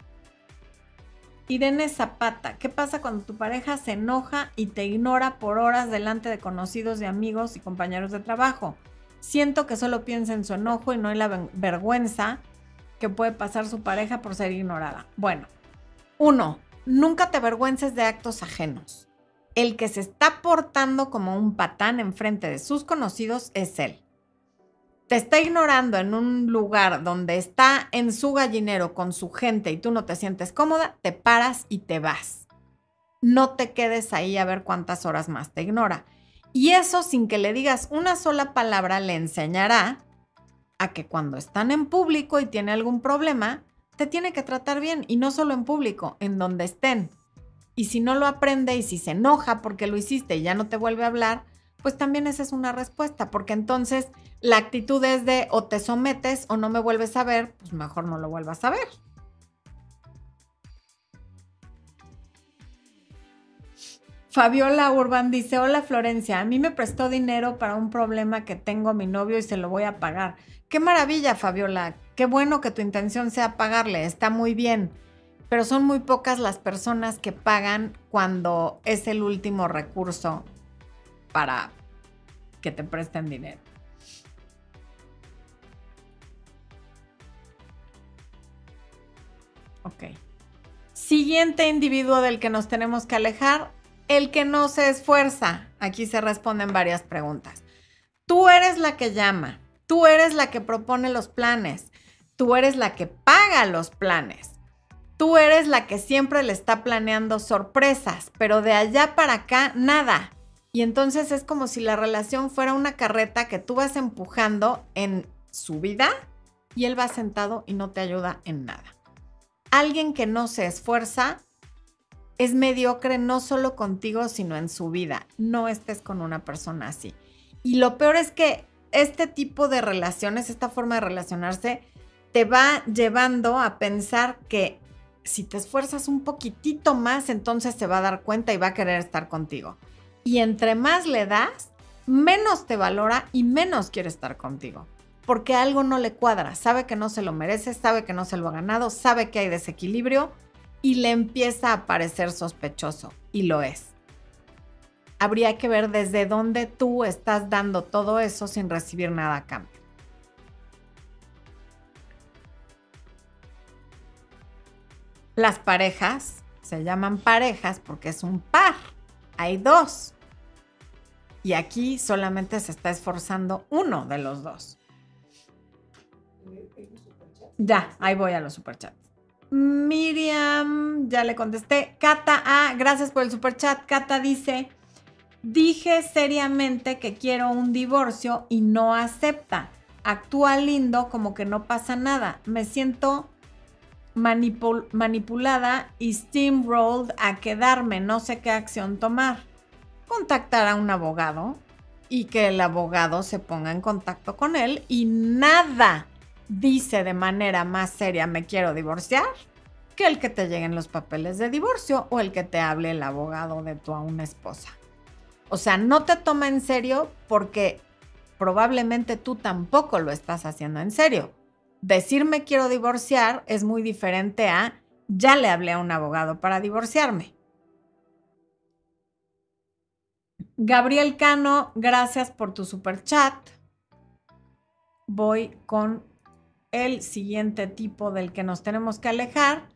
Irene Zapata, ¿qué pasa cuando tu pareja se enoja y te ignora por horas delante de conocidos, de amigos y compañeros de trabajo? Siento que solo piensa en su enojo y no en la vergüenza que puede pasar su pareja por ser ignorada. Bueno, uno, nunca te avergüences de actos ajenos. El que se está portando como un patán enfrente de sus conocidos es él te está ignorando en un lugar donde está en su gallinero con su gente y tú no te sientes cómoda, te paras y te vas. No te quedes ahí a ver cuántas horas más te ignora. Y eso sin que le digas una sola palabra le enseñará a que cuando están en público y tiene algún problema, te tiene que tratar bien y no solo en público, en donde estén. Y si no lo aprende y si se enoja porque lo hiciste y ya no te vuelve a hablar, pues también esa es una respuesta, porque entonces la actitud es de o te sometes o no me vuelves a ver, pues mejor no lo vuelvas a ver. Fabiola Urban dice, hola Florencia, a mí me prestó dinero para un problema que tengo mi novio y se lo voy a pagar. Qué maravilla, Fabiola, qué bueno que tu intención sea pagarle, está muy bien, pero son muy pocas las personas que pagan cuando es el último recurso para que te presten dinero. Ok. Siguiente individuo del que nos tenemos que alejar, el que no se esfuerza. Aquí se responden varias preguntas. Tú eres la que llama, tú eres la que propone los planes, tú eres la que paga los planes, tú eres la que siempre le está planeando sorpresas, pero de allá para acá nada. Y entonces es como si la relación fuera una carreta que tú vas empujando en su vida y él va sentado y no te ayuda en nada. Alguien que no se esfuerza es mediocre no solo contigo, sino en su vida. No estés con una persona así. Y lo peor es que este tipo de relaciones, esta forma de relacionarse, te va llevando a pensar que si te esfuerzas un poquitito más, entonces se va a dar cuenta y va a querer estar contigo. Y entre más le das, menos te valora y menos quiere estar contigo. Porque algo no le cuadra, sabe que no se lo merece, sabe que no se lo ha ganado, sabe que hay desequilibrio y le empieza a parecer sospechoso. Y lo es. Habría que ver desde dónde tú estás dando todo eso sin recibir nada a cambio. Las parejas se llaman parejas porque es un par. Hay dos y aquí solamente se está esforzando uno de los dos. Ya, ahí voy a los superchats. Miriam, ya le contesté. Cata, ah, gracias por el superchat. Cata dice, dije seriamente que quiero un divorcio y no acepta. Actúa lindo como que no pasa nada. Me siento manipulada y steamrolled a quedarme. No sé qué acción tomar contactar a un abogado y que el abogado se ponga en contacto con él y nada dice de manera más seria me quiero divorciar que el que te lleguen los papeles de divorcio o el que te hable el abogado de tu a una esposa. O sea, no te toma en serio porque probablemente tú tampoco lo estás haciendo en serio. Decir me quiero divorciar es muy diferente a ya le hablé a un abogado para divorciarme. Gabriel Cano, gracias por tu super chat. Voy con el siguiente tipo del que nos tenemos que alejar,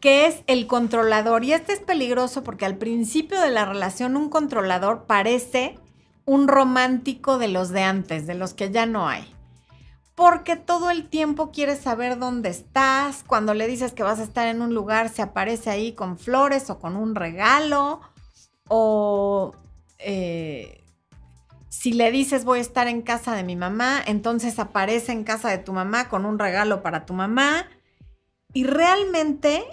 que es el controlador. Y este es peligroso porque al principio de la relación un controlador parece un romántico de los de antes, de los que ya no hay. Porque todo el tiempo quiere saber dónde estás. Cuando le dices que vas a estar en un lugar, se aparece ahí con flores o con un regalo. O eh, si le dices voy a estar en casa de mi mamá, entonces aparece en casa de tu mamá con un regalo para tu mamá. Y realmente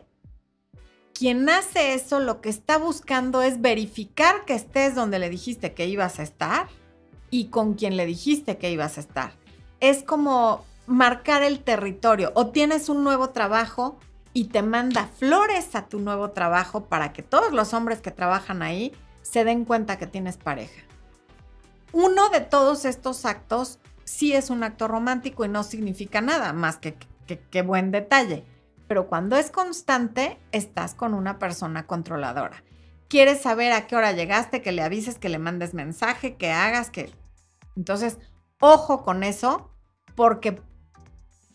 quien hace eso lo que está buscando es verificar que estés donde le dijiste que ibas a estar y con quien le dijiste que ibas a estar. Es como marcar el territorio o tienes un nuevo trabajo y te manda flores a tu nuevo trabajo para que todos los hombres que trabajan ahí se den cuenta que tienes pareja. Uno de todos estos actos sí es un acto romántico y no significa nada más que, que, buen detalle. Pero cuando es constante, estás con una persona controladora. Quieres saber a qué hora llegaste, que le avises, que le mandes mensaje, que hagas, que... Entonces, ojo con eso, porque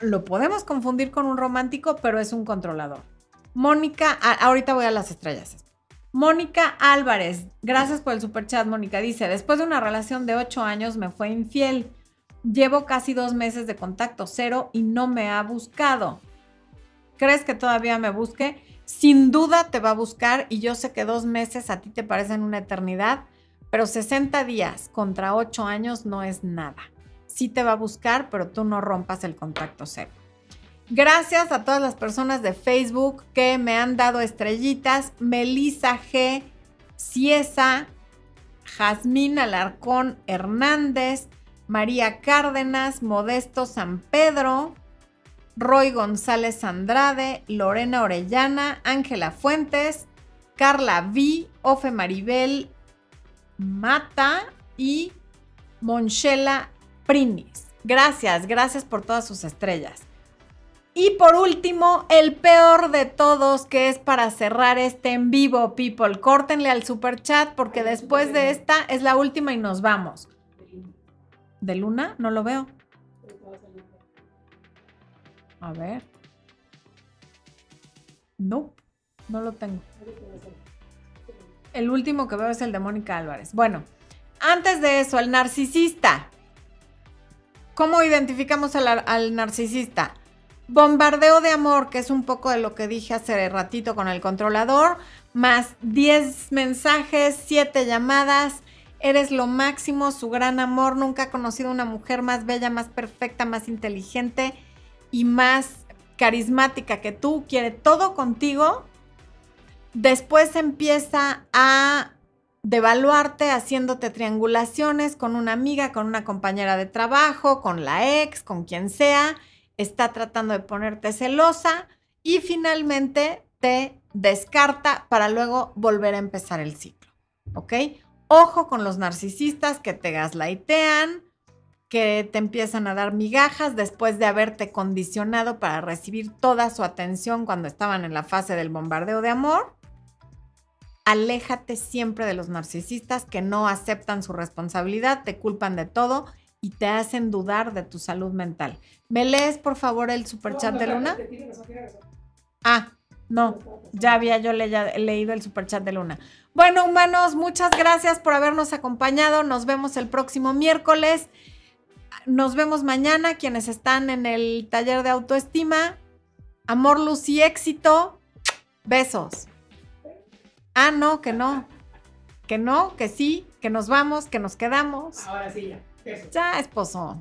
lo podemos confundir con un romántico, pero es un controlador. Mónica, ahorita voy a las estrellas. Mónica Álvarez, gracias por el superchat, Mónica. Dice, después de una relación de ocho años me fue infiel. Llevo casi dos meses de contacto cero y no me ha buscado. ¿Crees que todavía me busque? Sin duda te va a buscar y yo sé que dos meses a ti te parecen una eternidad, pero 60 días contra ocho años no es nada sí te va a buscar, pero tú no rompas el contacto cero. Gracias a todas las personas de Facebook que me han dado estrellitas. Melissa G, Ciesa, Jazmín Alarcón Hernández, María Cárdenas, Modesto San Pedro, Roy González Andrade, Lorena Orellana, Ángela Fuentes, Carla V, Ofe Maribel Mata y Monchela Prinis. Gracias, gracias por todas sus estrellas. Y por último, el peor de todos, que es para cerrar este en vivo, people. Córtenle al super chat porque después de esta es la última y nos vamos. ¿De luna? No lo veo. A ver. No, no lo tengo. El último que veo es el de Mónica Álvarez. Bueno, antes de eso, el narcisista. ¿Cómo identificamos al, narcisista? Bombardeo de amor, que es un poco de lo que dije hace ratito con el controlador, más 10 mensajes, 7 llamadas. Eres lo máximo, su gran amor. Nunca ha conocido una mujer más bella, más perfecta, más inteligente y más carismática que tú. Quiere todo contigo. Después empieza a devaluarte haciéndote triangulaciones con una amiga, con una compañera de trabajo, con la ex, con quien sea, está tratando de ponerte celosa y finalmente te descarta para luego volver a empezar el ciclo. Ojo con los narcisistas que te gaslightean, que te empiezan a dar migajas después de haberte condicionado para recibir toda su atención cuando estaban en la fase del bombardeo de amor aléjate siempre de los narcisistas que no aceptan su responsabilidad, te culpan de todo y te hacen dudar de tu salud mental. ¿Me lees, por favor, el superchat de Luna? Ah, no, ya había yo leído el superchat de Luna. Bueno, humanos, muchas gracias por habernos acompañado. Nos vemos el próximo miércoles. Nos vemos mañana, quienes están en el taller de autoestima. Amor, luz y éxito. Besos. Ah, no, que no. Que no, que sí, que nos vamos, que nos quedamos. Ahora sí, ya. Ya, esposo.